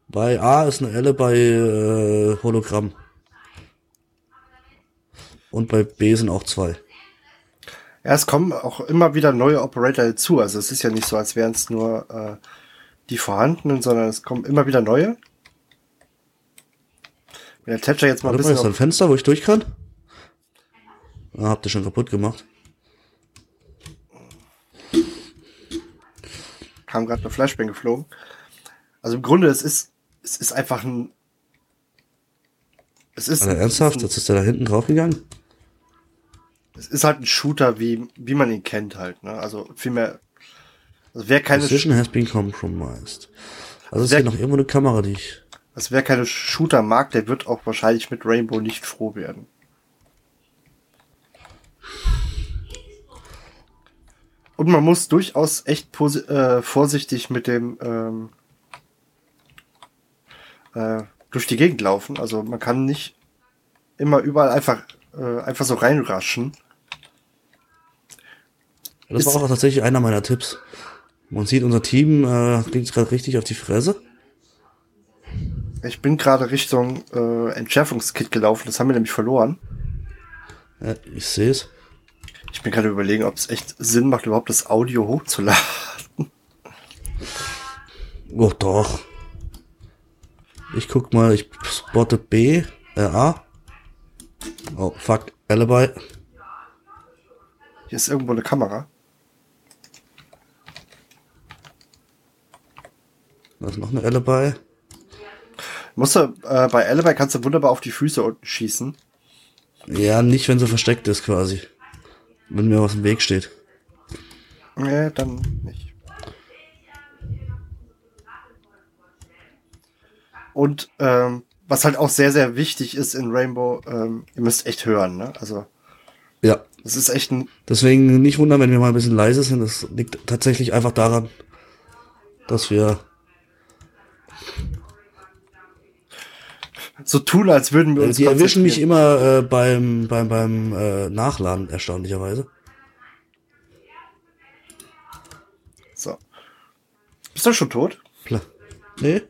Bei A ist eine Alibi äh, Hologramm. Und bei B sind auch zwei. Ja, es kommen auch immer wieder neue Operator dazu. Also es ist ja nicht so, als wären es nur äh, die vorhandenen, sondern es kommen immer wieder neue. Wenn der Thatcher jetzt mal ein Warte mal, ist da bisschen ein Fenster, wo ich durch kann? Ah, habt ihr schon kaputt gemacht. kam gerade eine Flashbang geflogen. Also im Grunde, es ist, es ist einfach ein. Es ist, Alter, ernsthaft? Jetzt ist der da hinten draufgegangen? es ist halt ein Shooter, wie, wie man ihn kennt halt, ne? Also vielmehr. Also wer keine, Precision has been compromised. Also ist Sehr- hier noch irgendwo eine Kamera, die ich... also wer keine Shooter mag, der wird auch wahrscheinlich mit Rainbow nicht froh werden. Und man muss durchaus echt äh, vorsichtig mit dem ähm, äh, durch die Gegend laufen. Also man kann nicht immer überall einfach äh, einfach so reinraschen. Das Ist- war auch tatsächlich einer meiner Tipps. Man sieht, unser Team äh, kriegt gerade richtig auf die Fresse. Ich bin gerade Richtung äh, Entschärfungskit gelaufen, das haben wir nämlich verloren. Ja, ich sehe es. Ich bin gerade überlegen, ob es echt Sinn macht, überhaupt das Audio hochzuladen. Oh, doch. Ich guck mal, ich spotte B, äh, A. Oh, fuck, Alibi. Hier ist irgendwo eine Kamera. Da ist noch eine Alibi. Musst du, äh, bei Alibi kannst du wunderbar auf die Füße unten schießen. Ja, nicht, wenn sie versteckt ist, quasi. Wenn mir was im Weg steht. Nee, dann nicht. Und ähm, was halt auch sehr, sehr wichtig ist in Rainbow, ähm, ihr müsst echt hören, ne? Also, Ja. das ist echt ein. Deswegen nicht wundern, wenn wir mal ein bisschen leise sind. Das liegt tatsächlich einfach daran, dass wir So tun, als würden wir Äh, uns. Die erwischen mich immer äh, beim, beim, beim äh, Nachladen, erstaunlicherweise. So. Bist du schon tot? Pla nee.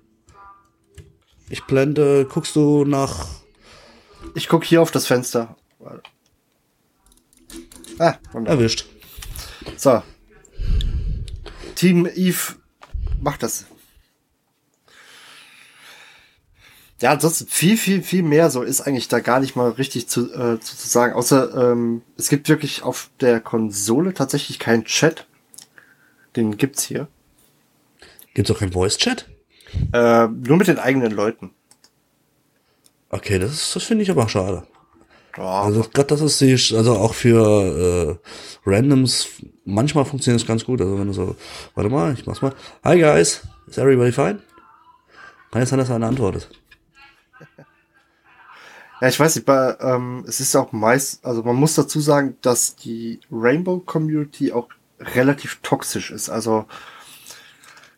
Ich blende, guckst du nach. Ich guck hier auf das Fenster. Ah, wunderbar. Erwischt. So. Team Eve macht das. Ja, ansonsten viel, viel, viel mehr so ist eigentlich da gar nicht mal richtig zu, äh, zu, zu sagen. Außer ähm, es gibt wirklich auf der Konsole tatsächlich keinen Chat. Den gibt's hier. Gibt's auch kein Voice-Chat? Äh, nur mit den eigenen Leuten. Okay, das, ist- das finde ich aber schade. Ja, Also gerade das ist die, also auch für äh, Randoms, manchmal funktioniert es ganz gut. Also wenn du so, warte mal, ich mach's mal. Hi guys, is everybody fine? Kann jetzt sein, dass einer antwortet. Ja, ich weiß nicht, bei, ähm, es ist auch meist, also man muss dazu sagen, dass die Rainbow Community auch relativ toxisch ist. Also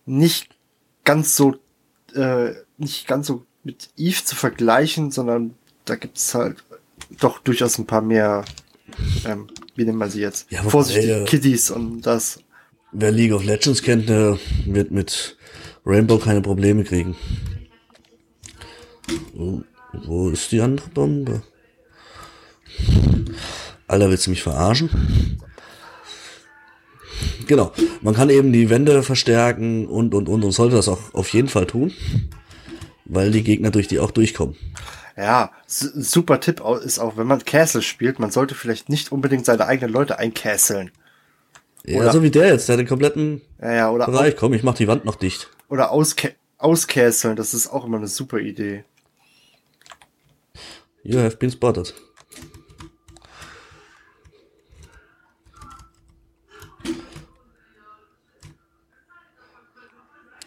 nicht ganz so, äh, nicht ganz so mit Eve zu vergleichen, sondern da gibt's halt doch durchaus ein paar mehr, ähm, wie nennt man sie jetzt? Ja, Vorsichtig, äh, Kiddies und das. Wer League of Legends kennt, der wird mit Rainbow keine Probleme kriegen. Wo, wo ist die andere Bombe? Alter, willst du mich verarschen? Genau. Man kann eben die Wände verstärken und, und, und, und sollte das auch auf jeden Fall tun. Weil die Gegner durch die auch durchkommen. Ja, super Tipp ist auch, wenn man Castle spielt, man sollte vielleicht nicht unbedingt seine eigenen Leute eincasseln. Ja, Oder- so wie der jetzt, der den kompletten Ja, ja, oder Bereich. Komm, ich mach die Wand noch dicht. Oder ausca auscasteln, das ist auch immer eine super Idee. You have been spotted.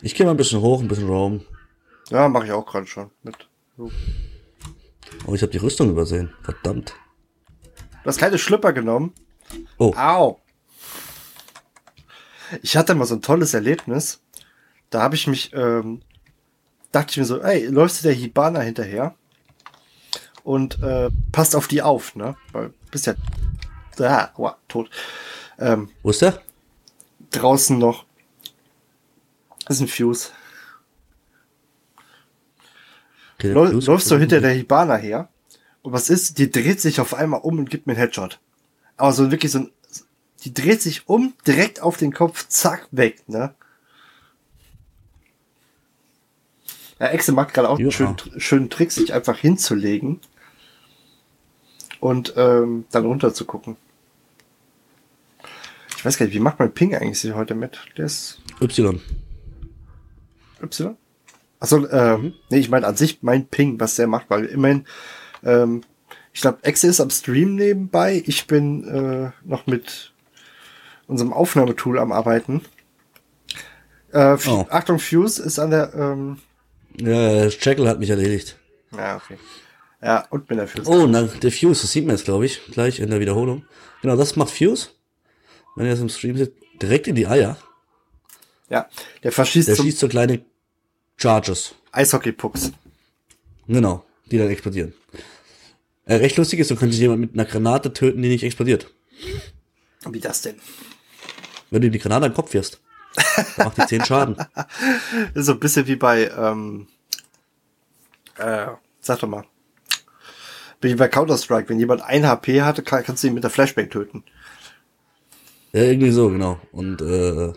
Ich gehe mal ein bisschen hoch, ein bisschen roam. Ja, mache ich auch gerade schon mit. Du Oh, ich habe die Rüstung übersehen. Verdammt. hast keine Schlüpper genommen. Oh, Au. Ich hatte mal so ein tolles Erlebnis. Da habe ich mich, ähm, dachte ich mir so, ey, läufst du der Hibana hinterher? Und äh, passt auf die auf, ne? Weil bist ja ah, aua, tot. Ähm, wo ist der? draußen noch. Das ist ein Fuse. Okay, Läu- Fuse- läufst du hinter der Hibana her und was ist? Die dreht sich auf einmal um und gibt mir einen Headshot. Aber so wirklich so ein, die dreht sich um, direkt auf den Kopf, zack, weg, ne? Ja, Exe macht gerade auch einen schönen, schönen Trick, sich einfach hinzulegen und ähm, dann runter zu gucken. Ich weiß gar nicht, wie macht mein Ping eigentlich heute mit? Der ist Y. Y? Achso, ähm, nee, ich meine an sich mein Ping, was der macht, weil immerhin, ähm, ich glaube, Exe ist am Stream nebenbei. Ich bin äh, noch mit unserem Aufnahmetool am Arbeiten. Äh, Oh. Achtung, Fuse ist an der, ähm, Ja, Jackal hat mich erledigt. ja, okay. Ja, und mit der Fuse. Oh, na, der Fuse, das sieht man jetzt, glaube ich, gleich in der Wiederholung. Genau, das macht Fuse. Wenn ihr das im Stream seht, direkt in die Eier. Ja, der verschießt Der schießt so kleine Charges. Eishockey-Pucks. Genau, die dann explodieren. Äh, recht lustig ist, du könntest jemanden mit einer Granate töten, die nicht explodiert. Wie das denn? Wenn du die Granate am Kopf wirst, macht die 10 Schaden. Das ist so ein bisschen wie bei, ähm, äh, sag doch mal. Wie bei Counter-Strike, wenn jemand ein HP hatte, kann, kannst du ihn mit der Flashbang töten. Ja, irgendwie so, genau. Und äh,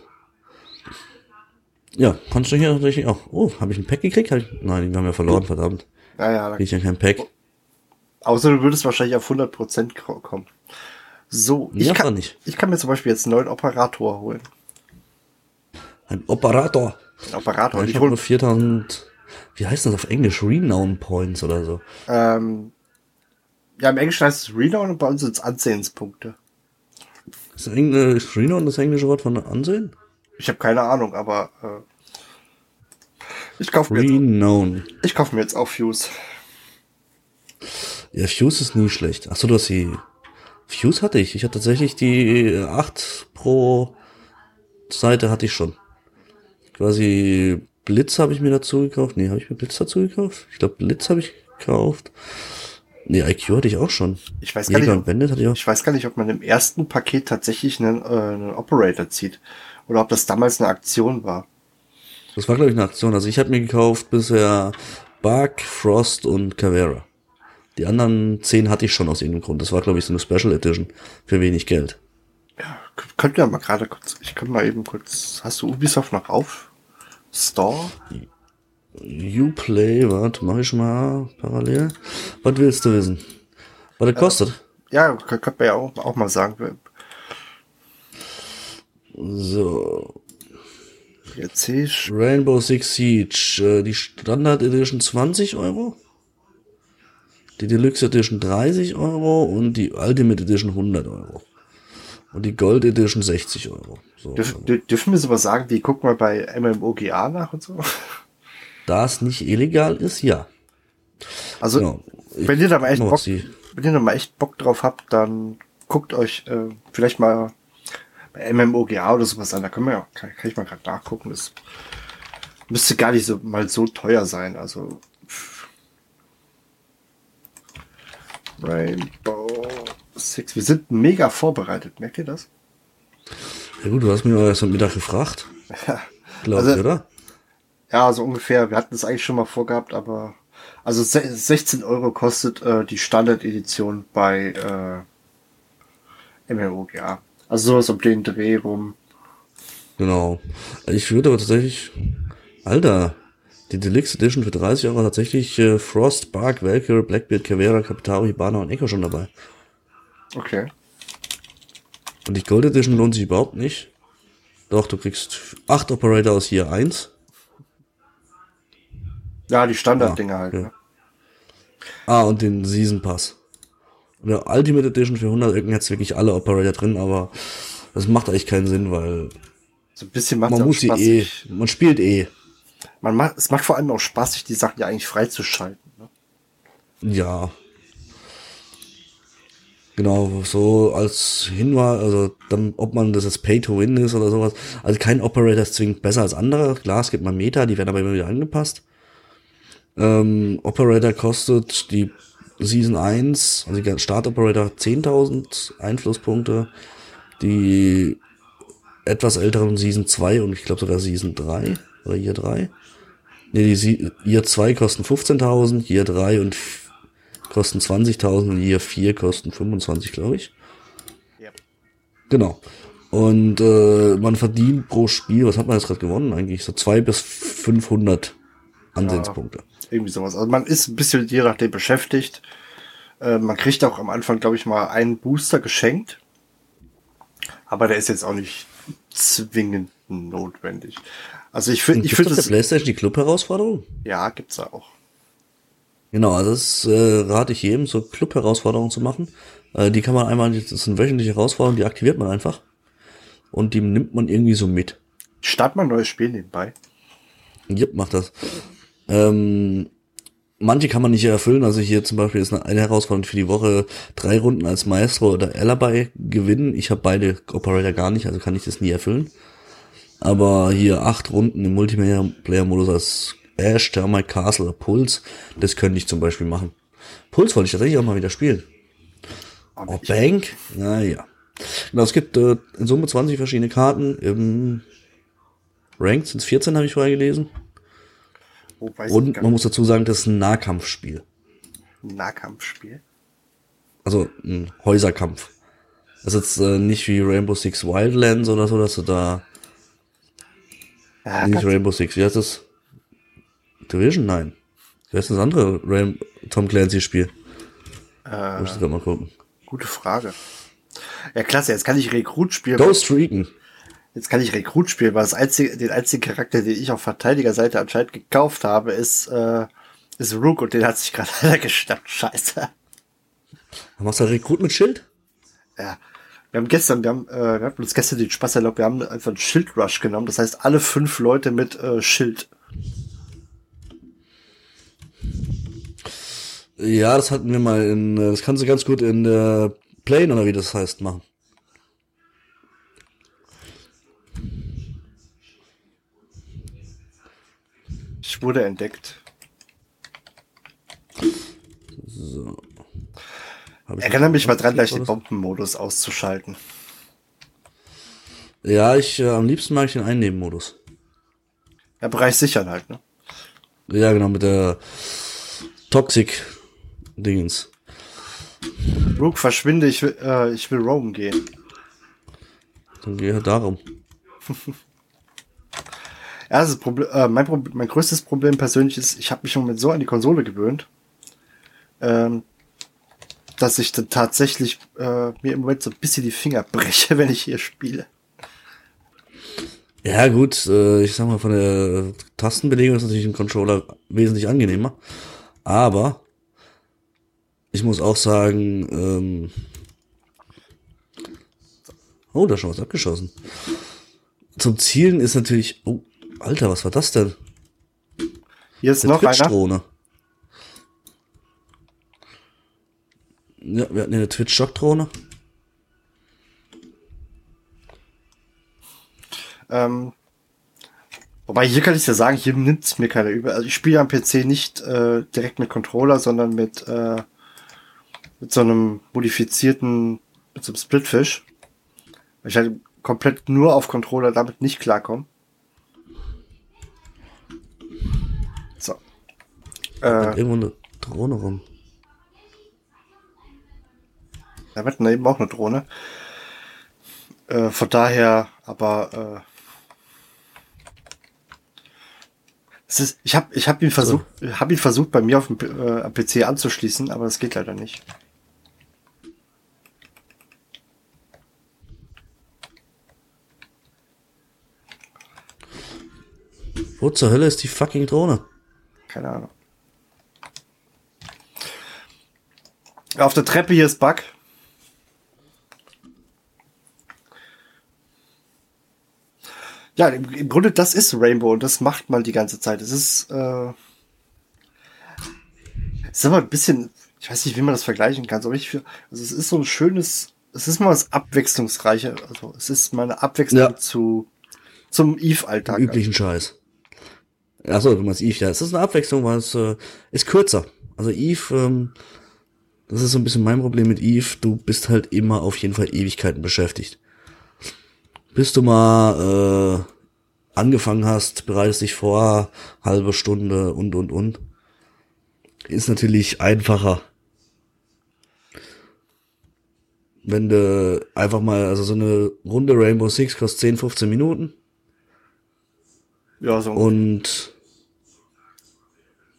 ja, kannst du hier natürlich auch. Oh, habe ich ein Pack gekriegt? Hab ich, nein, wir haben ja verloren, verdammt. Ja, ja, da Krieg ich ja kein Pack. Außer du würdest wahrscheinlich auf 100% ko- kommen. So, ich, Ja, kann, kann ich. kann mir zum Beispiel jetzt einen neuen Operator holen. Ein Operator. Einen Operator. Ja, ich habe nur 4000, wie heißt das auf Englisch? Renown Points oder so. ähm, ja, im Englischen heißt es Renown und bei uns sind es Ansehenspunkte. Ist, ist Renown das englische Wort von Ansehen? Ich habe keine Ahnung, aber äh, ich kaufe mir, jetzt- Renown. ich kauf mir jetzt auch Fuse. Ja, Fuse ist nie schlecht. Achso, du hast die. Fuse hatte ich. Ich hatte tatsächlich die äh, 8 pro Seite hatte ich schon. Quasi Blitz habe ich mir dazu gekauft. Nee, habe ich mir Blitz dazu gekauft? Ich glaube, Blitz habe ich gekauft. Nee, IQ hatte ich auch schon. Ich weiß gar Jäger nicht, hatte ich. Ich weiß gar nicht, ob man im ersten Paket tatsächlich einen, äh, einen Operator zieht. Oder ob das damals eine Aktion war. Das war, glaube ich, eine Aktion. Also ich habe mir gekauft bisher Bug, Frost und Cavera. Die anderen 10 hatte ich schon aus irgendeinem Grund. Das war, glaube ich, so eine Special Edition für wenig Geld. K- Könnt ihr mal gerade kurz, ich kann mal eben kurz, hast du Ubisoft noch auf? Store? Uplay, warte, mach ich mal parallel. Was willst du wissen? Was das kostet? Ja, k- könnt man ja auch, auch mal sagen. So, Jetzt sehe ich, Rainbow Six Siege, äh, die Standard Edition 20 Euro, die Deluxe Edition 30 Euro und die Ultimate Edition 100 Euro. Und die Gold Edition 60 Euro. So, dürf, dür- dürfen wir sowas sagen, wie guck mal bei MMOGA nach und so? da es nicht illegal ist, ja. Also, Genau. Wenn ihr da mal echt Bock, wenn ihr da mal echt Bock drauf habt, dann guckt euch äh, vielleicht mal MMOGA oder sowas an. Da können wir ja, kann, kann ich mal gerade nachgucken. Das müsste gar nicht so mal so teuer sein. Also pff. Rainbow Six. Wir sind mega vorbereitet. Merkt ihr das? Ja gut, du hast mich erst am Mittag gefragt. Ja. Glaub Also- oder? Ja, so ungefähr. Wir hatten es eigentlich schon mal vorgehabt, aber also se- 16 Euro kostet äh, die Standard-Edition bei äh, MMOGA. Also sowas um den Dreh rum. Genau. Ich würde aber tatsächlich, Alter, die Deluxe Edition für 30 Euro tatsächlich äh, Frost, Bark, Valkyrie, Blackbeard, Cavera, Capitaro, Hibana und Echo schon dabei. Okay. Und die Gold Edition lohnt sich überhaupt nicht. Doch, du kriegst 8 Operator aus hier 1. Ja, die Standard-Dinger halt. ja. Ne? Ah, und den Season Pass. Und der Ultimate Edition für 100 Öcken hat's wirklich alle Operator drin, aber das macht eigentlich keinen Sinn, weil So ein bisschen macht man muss Spaß. eh, man spielt eh. Man macht, es macht vor allem auch Spaß, sich die Sachen ja eigentlich freizuschalten. Ne? Ja. Genau, so als Hinweis, also dann, ob man das jetzt Pay to Win ist oder sowas. Also kein Operator ist zwingend besser als andere. Klar, es gibt mal Meta, die werden aber immer wieder angepasst. Ähm, Operator kostet die Season 1, also die Start Operator 10.000 Einflusspunkte. Die etwas älteren Season 2 und ich glaube sogar Season 3 oder Year 3. Nee, die Year 2 kosten 15.000, Year 3 und kosten 20.000 und Year 4 kosten 25, glaube ich. Ja. Genau. Und äh, man verdient pro Spiel, was hat man jetzt gerade gewonnen eigentlich? So 2 bis 500 Ansehenspunkte. Irgendwie sowas. Also man ist ein bisschen je nachdem beschäftigt. Äh, man kriegt auch am Anfang, glaube ich, mal einen Booster geschenkt. Aber der ist jetzt auch nicht zwingend notwendig. Also ich finde, ich finde auf der Playstation die Club-Herausforderung? ja, gibt's da auch. Genau, also das äh, rate ich jedem, so Club-Herausforderungen zu machen. Äh, die kann man einmal, das ist eine wöchentliche Herausforderung, die aktiviert man einfach. Und die nimmt man irgendwie so mit. Start mal ein neues Spiel nebenbei. Jep, macht das. Ähm, manche kann man nicht erfüllen. Also hier zum Beispiel ist eine, Herausforderung für die Woche drei Runden als Maestro oder Alibi gewinnen. Ich habe beide Operator gar nicht, also kann ich das nie erfüllen. Aber hier acht Runden im Multiplayer-Modus als Ash, Thermite, Castle oder Puls, das könnte ich zum Beispiel machen. Puls wollte ich tatsächlich auch mal wieder spielen. Aber Oh, Bank? Naja. Genau, es gibt äh, in Summe 20 verschiedene Karten. Im Ranked sind es 14, habe ich vorher gelesen. Oh, Und man nicht. muss dazu sagen, das ist ein Nahkampfspiel. Nahkampfspiel. Also ein Häuserkampf. Das ist jetzt äh, nicht wie Rainbow Six Wildlands oder so, dass du da Ja, nicht ganz- Rainbow Six, wie heißt das? Division? Nein. Wie heißt das andere Rain Tom Clancy Spiel? äh, Muss ich grad mal gucken. gute Frage. Ja, klasse, jetzt kann ich Rekrut spielen. Ghost Recon. Jetzt kann ich Rekrut spielen, weil das einzige, den einzigen Charakter, den ich auf Verteidigerseite anscheinend gekauft habe, ist, äh, ist Rook und den hat sich gerade einer geschnappt. Scheiße. Machst du Rekrut mit Schild? Ja. Wir haben gestern, wir haben, äh, wir hatten uns gestern den Spaß erlaubt, wir haben einfach einen Schildrush genommen. Das heißt, alle fünf Leute mit äh, Schild. Ja, das hatten wir mal in, äh, das kannst du ganz gut in der Plane oder wie das heißt machen. Ich wurde entdeckt. Ich Erinnere mich mal dran, gleich den? Bombenmodus auszuschalten. Ja, ich, äh, am liebsten mag ich den Einnehmenmodus. Ja, Bereich sichern halt, ne? Ja, genau, mit der Toxic-Dingens. Rook, verschwinde, ich will, äh, ich will roamen gehen. Dann gehe halt darum. Ja, Problem, äh, mein, Prob mein größtes Problem persönlich ist, ich habe mich im Moment so an die Konsole gewöhnt, ähm, dass ich dann tatsächlich äh, mir im Moment so ein bisschen die Finger breche, wenn ich hier spiele. Ja, gut, äh, ich sag mal, von der Tastenbelegung ist natürlich ein Controller wesentlich angenehmer. Aber ich muss auch sagen, ähm, oh, da ist schon was abgeschossen. Zum Zielen ist natürlich, oh, Alter, was war das denn? Hier ist Eine noch einer. Twitch-Drohne. Ja, wir hatten eine Twitch-Shock-Drohne. Ähm, wobei hier kann ich ja sagen, hier nimmt es mir keiner über. Also ich spiele am PC nicht äh, direkt mit Controller, sondern mit, äh, mit so einem modifizierten, mit so einem Splitfish. Weil ich halt komplett nur auf Controller damit nicht klarkomme. Äh, Irgendwo eine Drohne rum. da wird eben auch eine Drohne. Äh, von daher, aber äh, es ist, ich habe ich hab ihn versucht, hab ihn versucht bei mir auf dem äh, PC anzuschließen, aber das geht leider nicht. Wo zur Hölle ist die fucking Drohne? Keine Ahnung. Auf der Treppe hier ist Bug. Ja, im, im Grunde das ist Rainbow und das macht man die ganze Zeit. Es ist, äh, es ist aber ein bisschen, ich weiß nicht, wie man das vergleichen kann, aber ich, für- also es ist so ein schönes, es ist mal was abwechslungsreiche, also es ist mal eine Abwechslung Ja. zu, zum Eve-Alltag. Üblichen Scheiß. Achso, du meinst Eve, ja. Es ist eine Abwechslung, weil es äh, ist kürzer. Also Eve, ähm, das ist so ein bisschen mein Problem mit Eve. Du bist halt immer auf jeden Fall Ewigkeiten beschäftigt. Bis du mal äh, angefangen hast, bereitest dich vor, halbe Stunde und und und. Ist natürlich einfacher. Wenn du einfach mal, also so eine Runde Rainbow Six kostet 10, 15 Minuten. Ja, so, Und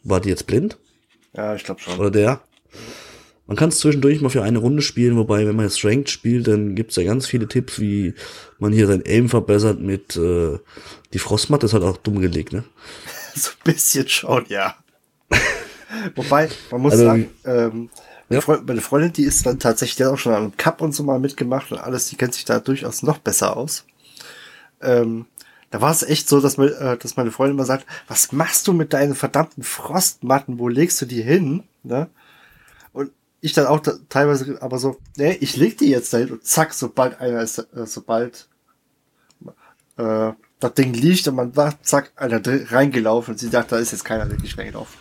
war die jetzt blind? ja, ich glaube schon. Oder der? Man kann es zwischendurch mal für eine Runde spielen, wobei, wenn man jetzt Ranked spielt, dann gibt's ja ganz viele Tipps, wie man hier sein Aim verbessert mit äh, die Frostmatte ist halt auch dumm gelegt, ne? So ein bisschen schon, ja. Wobei, man muss Also, sagen, ähm, meine, ja. Freundin, meine Freundin, die ist dann tatsächlich, die hat auch schon an einem Cup und so mal mitgemacht und alles, die kennt sich da durchaus noch besser aus. Ähm, da war es echt so, dass, äh, dass meine Freundin immer sagt, was machst du mit deinen verdammten Frostmatten, wo legst du die hin? Ne? Ich dann auch da, teilweise aber so, nee, ich leg die jetzt dahin und zack, sobald einer ist, äh, sobald äh, das Ding liegt und man war, zack, einer reingelaufen und sie dachte, da ist jetzt keiner wirklich reingelaufen.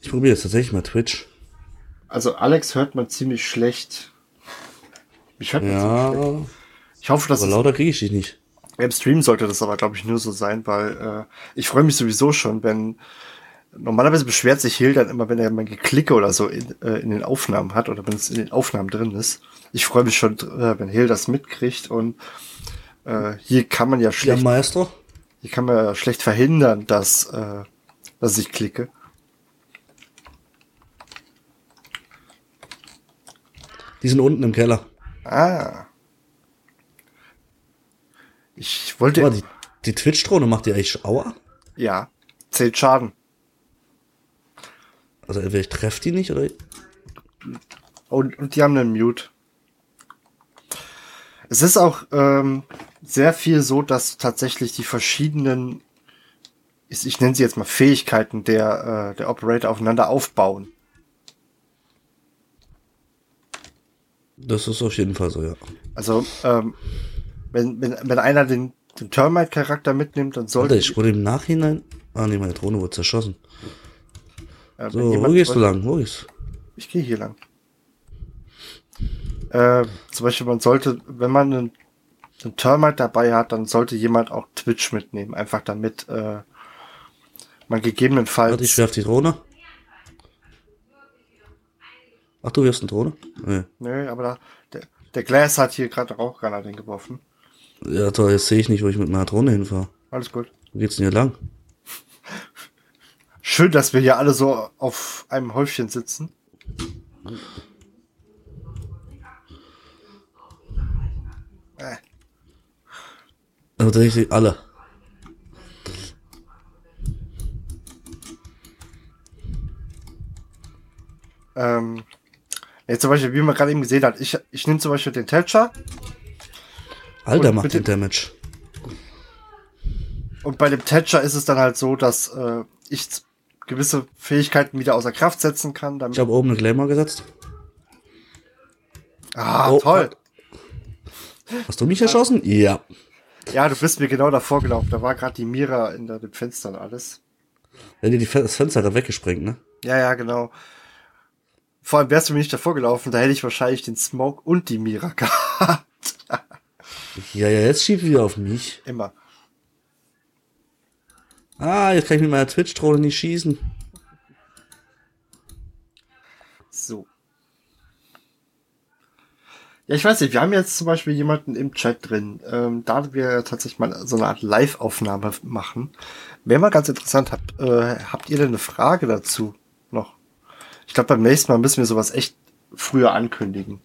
Ich probiere jetzt tatsächlich mal Twitch. Also Alex hört man ziemlich schlecht. Mich hört man Ja, ziemlich aber schlecht. Ich hoffe, dass es lauter kriege ich dich nicht. Im Stream sollte das aber, glaube ich, nur so sein, weil äh, ich freue mich sowieso schon, wenn normalerweise beschwert sich Hill dann immer, wenn er mal Geklicke oder so in, äh, in den Aufnahmen hat oder wenn es in den Aufnahmen drin ist. Ich freue mich schon, äh, wenn Hill das mitkriegt und äh, hier kann man ja Ja, schlecht, Maestro? hier kann man ja schlecht verhindern, dass, äh, dass ich klicke. Die sind unten im Keller. Ah. Ich wollte, Aber die, die Twitch-Drohne macht die eigentlich Aua? ja, zählt Schaden. Also entweder ich treffe die nicht oder Und, und die haben einen Mute. Es ist auch ähm, sehr viel so, dass tatsächlich die verschiedenen, ich, ich nenne sie jetzt mal Fähigkeiten der, äh, der Operator aufeinander aufbauen. das ist auf jeden Fall so, ja. Also ähm, wenn, wenn, wenn einer den, den Termite-Charakter mitnimmt, dann sollte Alter, ich wurde im Nachhinein. Ah nee, meine Drohne wurde zerschossen. Äh, So, wo gehst du lang? Wo gehst Ich gehe hier lang. Äh, zum Beispiel, man sollte, wenn man einen, einen Termite dabei hat, dann sollte jemand auch Twitch mitnehmen. Einfach damit äh, man gegebenenfalls. Warte, ich werf die Drohne. Ach, du wirfst eine Drohne? Nee. Nö, aber da, der, der Glass hat hier gerade Rauchgranaten geworfen. Ja, toll, jetzt sehe ich nicht, wo ich mit meiner Drohne hinfahre. Alles gut. Wo geht's denn hier lang? Schön, dass wir hier alle so auf einem Häufchen sitzen. Äh, Also tatsächlich alle. ähm, jetzt zum Beispiel, wie man gerade eben gesehen hat, ich, ich nehme zum Beispiel den Thatcher Alter, macht den Damage. Und bei dem Thatcher ist es dann halt so, dass äh, ich gewisse Fähigkeiten wieder außer Kraft setzen kann. Damit Ich habe oben eine Glamour gesetzt. ah, Oh, toll. Hast du mich erschossen? Ja. Ja, du bist mir genau davor gelaufen. Da war gerade die Mira in den Fenstern alles. Er hat dir das Fenster gerade weggesprengt, ne? Ja, ja, genau. Vor allem wärst du mir nicht davor gelaufen, da hätte ich wahrscheinlich den Smoke und die Mira gehabt. Ja, ja, jetzt schiebt wieder auf mich. Immer. Ah, jetzt kann ich mit meiner Twitch-Drohne nicht schießen. So. Ja, ich weiß nicht, wir haben jetzt zum Beispiel jemanden im Chat drin. Ähm, da wir tatsächlich mal so eine Art Live-Aufnahme machen, wäre mal ganz interessant, habt, äh, habt ihr denn eine Frage dazu noch? Ich glaube, beim nächsten Mal müssen wir sowas echt früher ankündigen.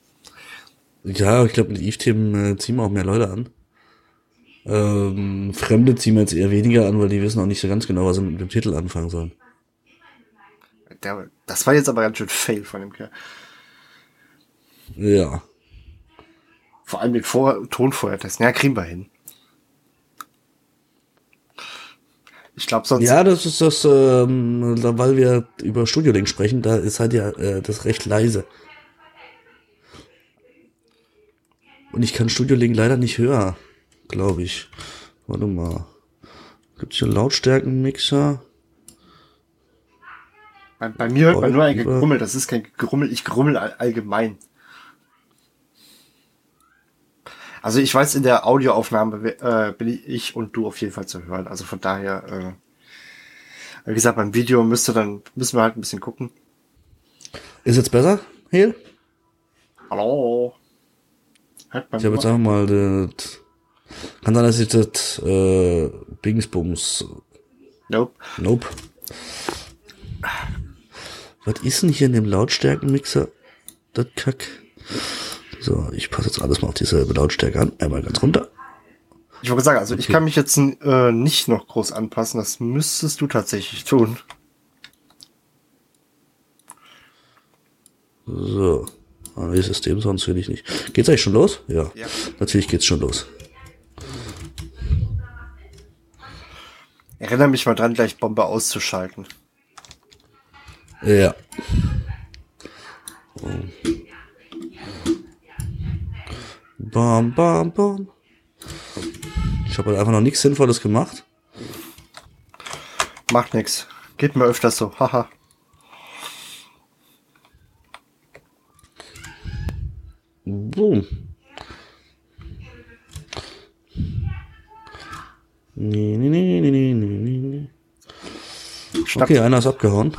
Ja, ich glaube, mit Eve-Themen äh, ziehen wir auch mehr Leute an. Ähm, Fremde ziehen wir jetzt eher weniger an, weil die wissen auch nicht so ganz genau, was sie mit dem Titel anfangen sollen. Der, das war jetzt aber ganz schön fail von dem Kerl. Ja. Vor allem den Vor Ton vorher testen. Ja, kriegen wir hin. Ich glaube sonst. Ja, das ist das, ähm, weil wir über Studio Link sprechen, da ist halt ja äh, das recht leise. Und ich kann Studio Link leider nicht hören, glaube ich. Warte mal. Gibt's hier Lautstärkenmixer? Bei, bei mir hört man nur ein Gegrummel. Das ist kein Gegrummel. Ich grummel all, allgemein. Also ich weiß, in der Audioaufnahme äh, bin ich, und du auf jeden Fall zu hören. Also von daher, äh, wie gesagt, beim Video müsste dann müssen wir halt ein bisschen gucken. Ist jetzt besser, Hel? Hallo. Hört man Ich habe jetzt einfach mal das. Kann sein, dass ich das äh, Bingsbums. Nope. Nope. Was ist denn hier in dem Lautstärkenmixer? Das Kack. So, ich passe jetzt alles mal auf dieselbe Lautstärke an. Einmal ganz runter. Ich wollte sagen, also ich kann mich jetzt äh, nicht noch groß anpassen. Das müsstest du tatsächlich tun. So. Neues System, sonst will ich nicht. Geht's eigentlich schon los? Ja. Ja. Natürlich geht's schon los. Erinnere mich mal dran, gleich Bombe auszuschalten. Ja. Bam, bam, bam. Ich habe halt einfach noch nichts Sinnvolles gemacht. Macht nix. Geht mir öfters so. Haha. Boom. Nee, nee, nee, nee, nee, nee, nee. Schnapp. Okay, einer ist abgehauen.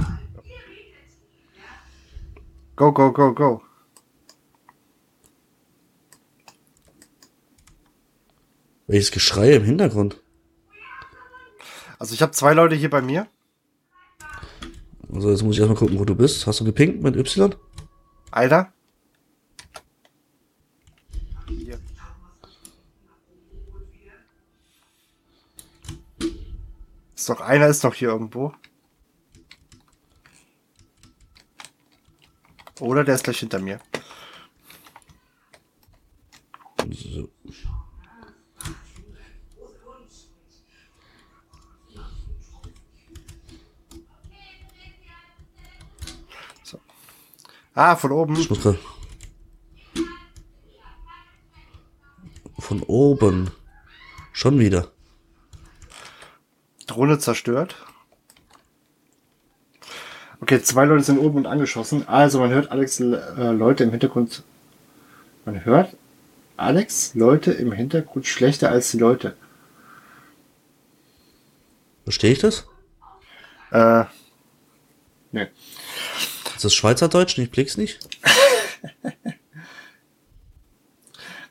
Go, go, go, go. Welches Geschrei im Hintergrund? Also ich habe zwei Leute hier bei mir. Also jetzt muss ich erstmal gucken, wo du bist. Hast du gepinkt mit Y? Alter. Ist doch einer ist doch hier irgendwo. Oder der ist gleich hinter mir. So. Ah, von oben. Grad- Von oben. Schon wieder. Drohne zerstört. Okay, zwei Leute sind oben und angeschossen. Also man hört Alex äh, Leute im Hintergrund. Man hört Alex Leute im Hintergrund schlechter als die Leute. Verstehe ich das? Äh, ne. Ist das Schweizerdeutsch? Ich blick's nicht.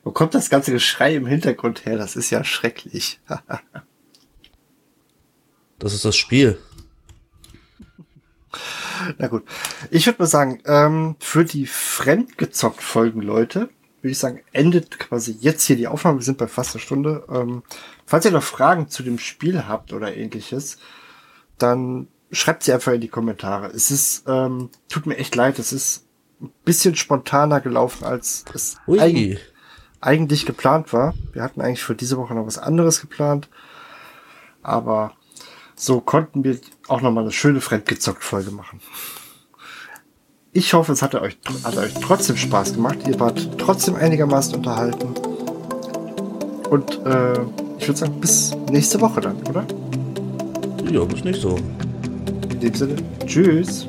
Wo kommt das ganze Geschrei im Hintergrund her? Das ist ja schrecklich. Das ist das Spiel. Na gut. Ich würde mal sagen, ähm, für die fremdgezockt Folgen, Leute, würde ich sagen, endet quasi jetzt hier die Aufnahme. Wir sind bei fast einer Stunde. Ähm, falls ihr noch Fragen zu dem Spiel habt oder ähnliches, dann schreibt sie einfach in die Kommentare. Es ist, ähm, tut mir echt leid, es ist ein bisschen spontaner gelaufen, als es eig eigentlich geplant war. Wir hatten eigentlich für diese Woche noch was anderes geplant. Aber so konnten wir auch nochmal eine schöne Fremdgezockt-Folge machen. Ich hoffe, es hat euch, hat euch trotzdem Spaß gemacht. Ihr wart trotzdem einigermaßen unterhalten. Und äh, ich würde sagen, bis nächste Woche dann, oder? Ja, bis nicht so. In dem Sinne, tschüss.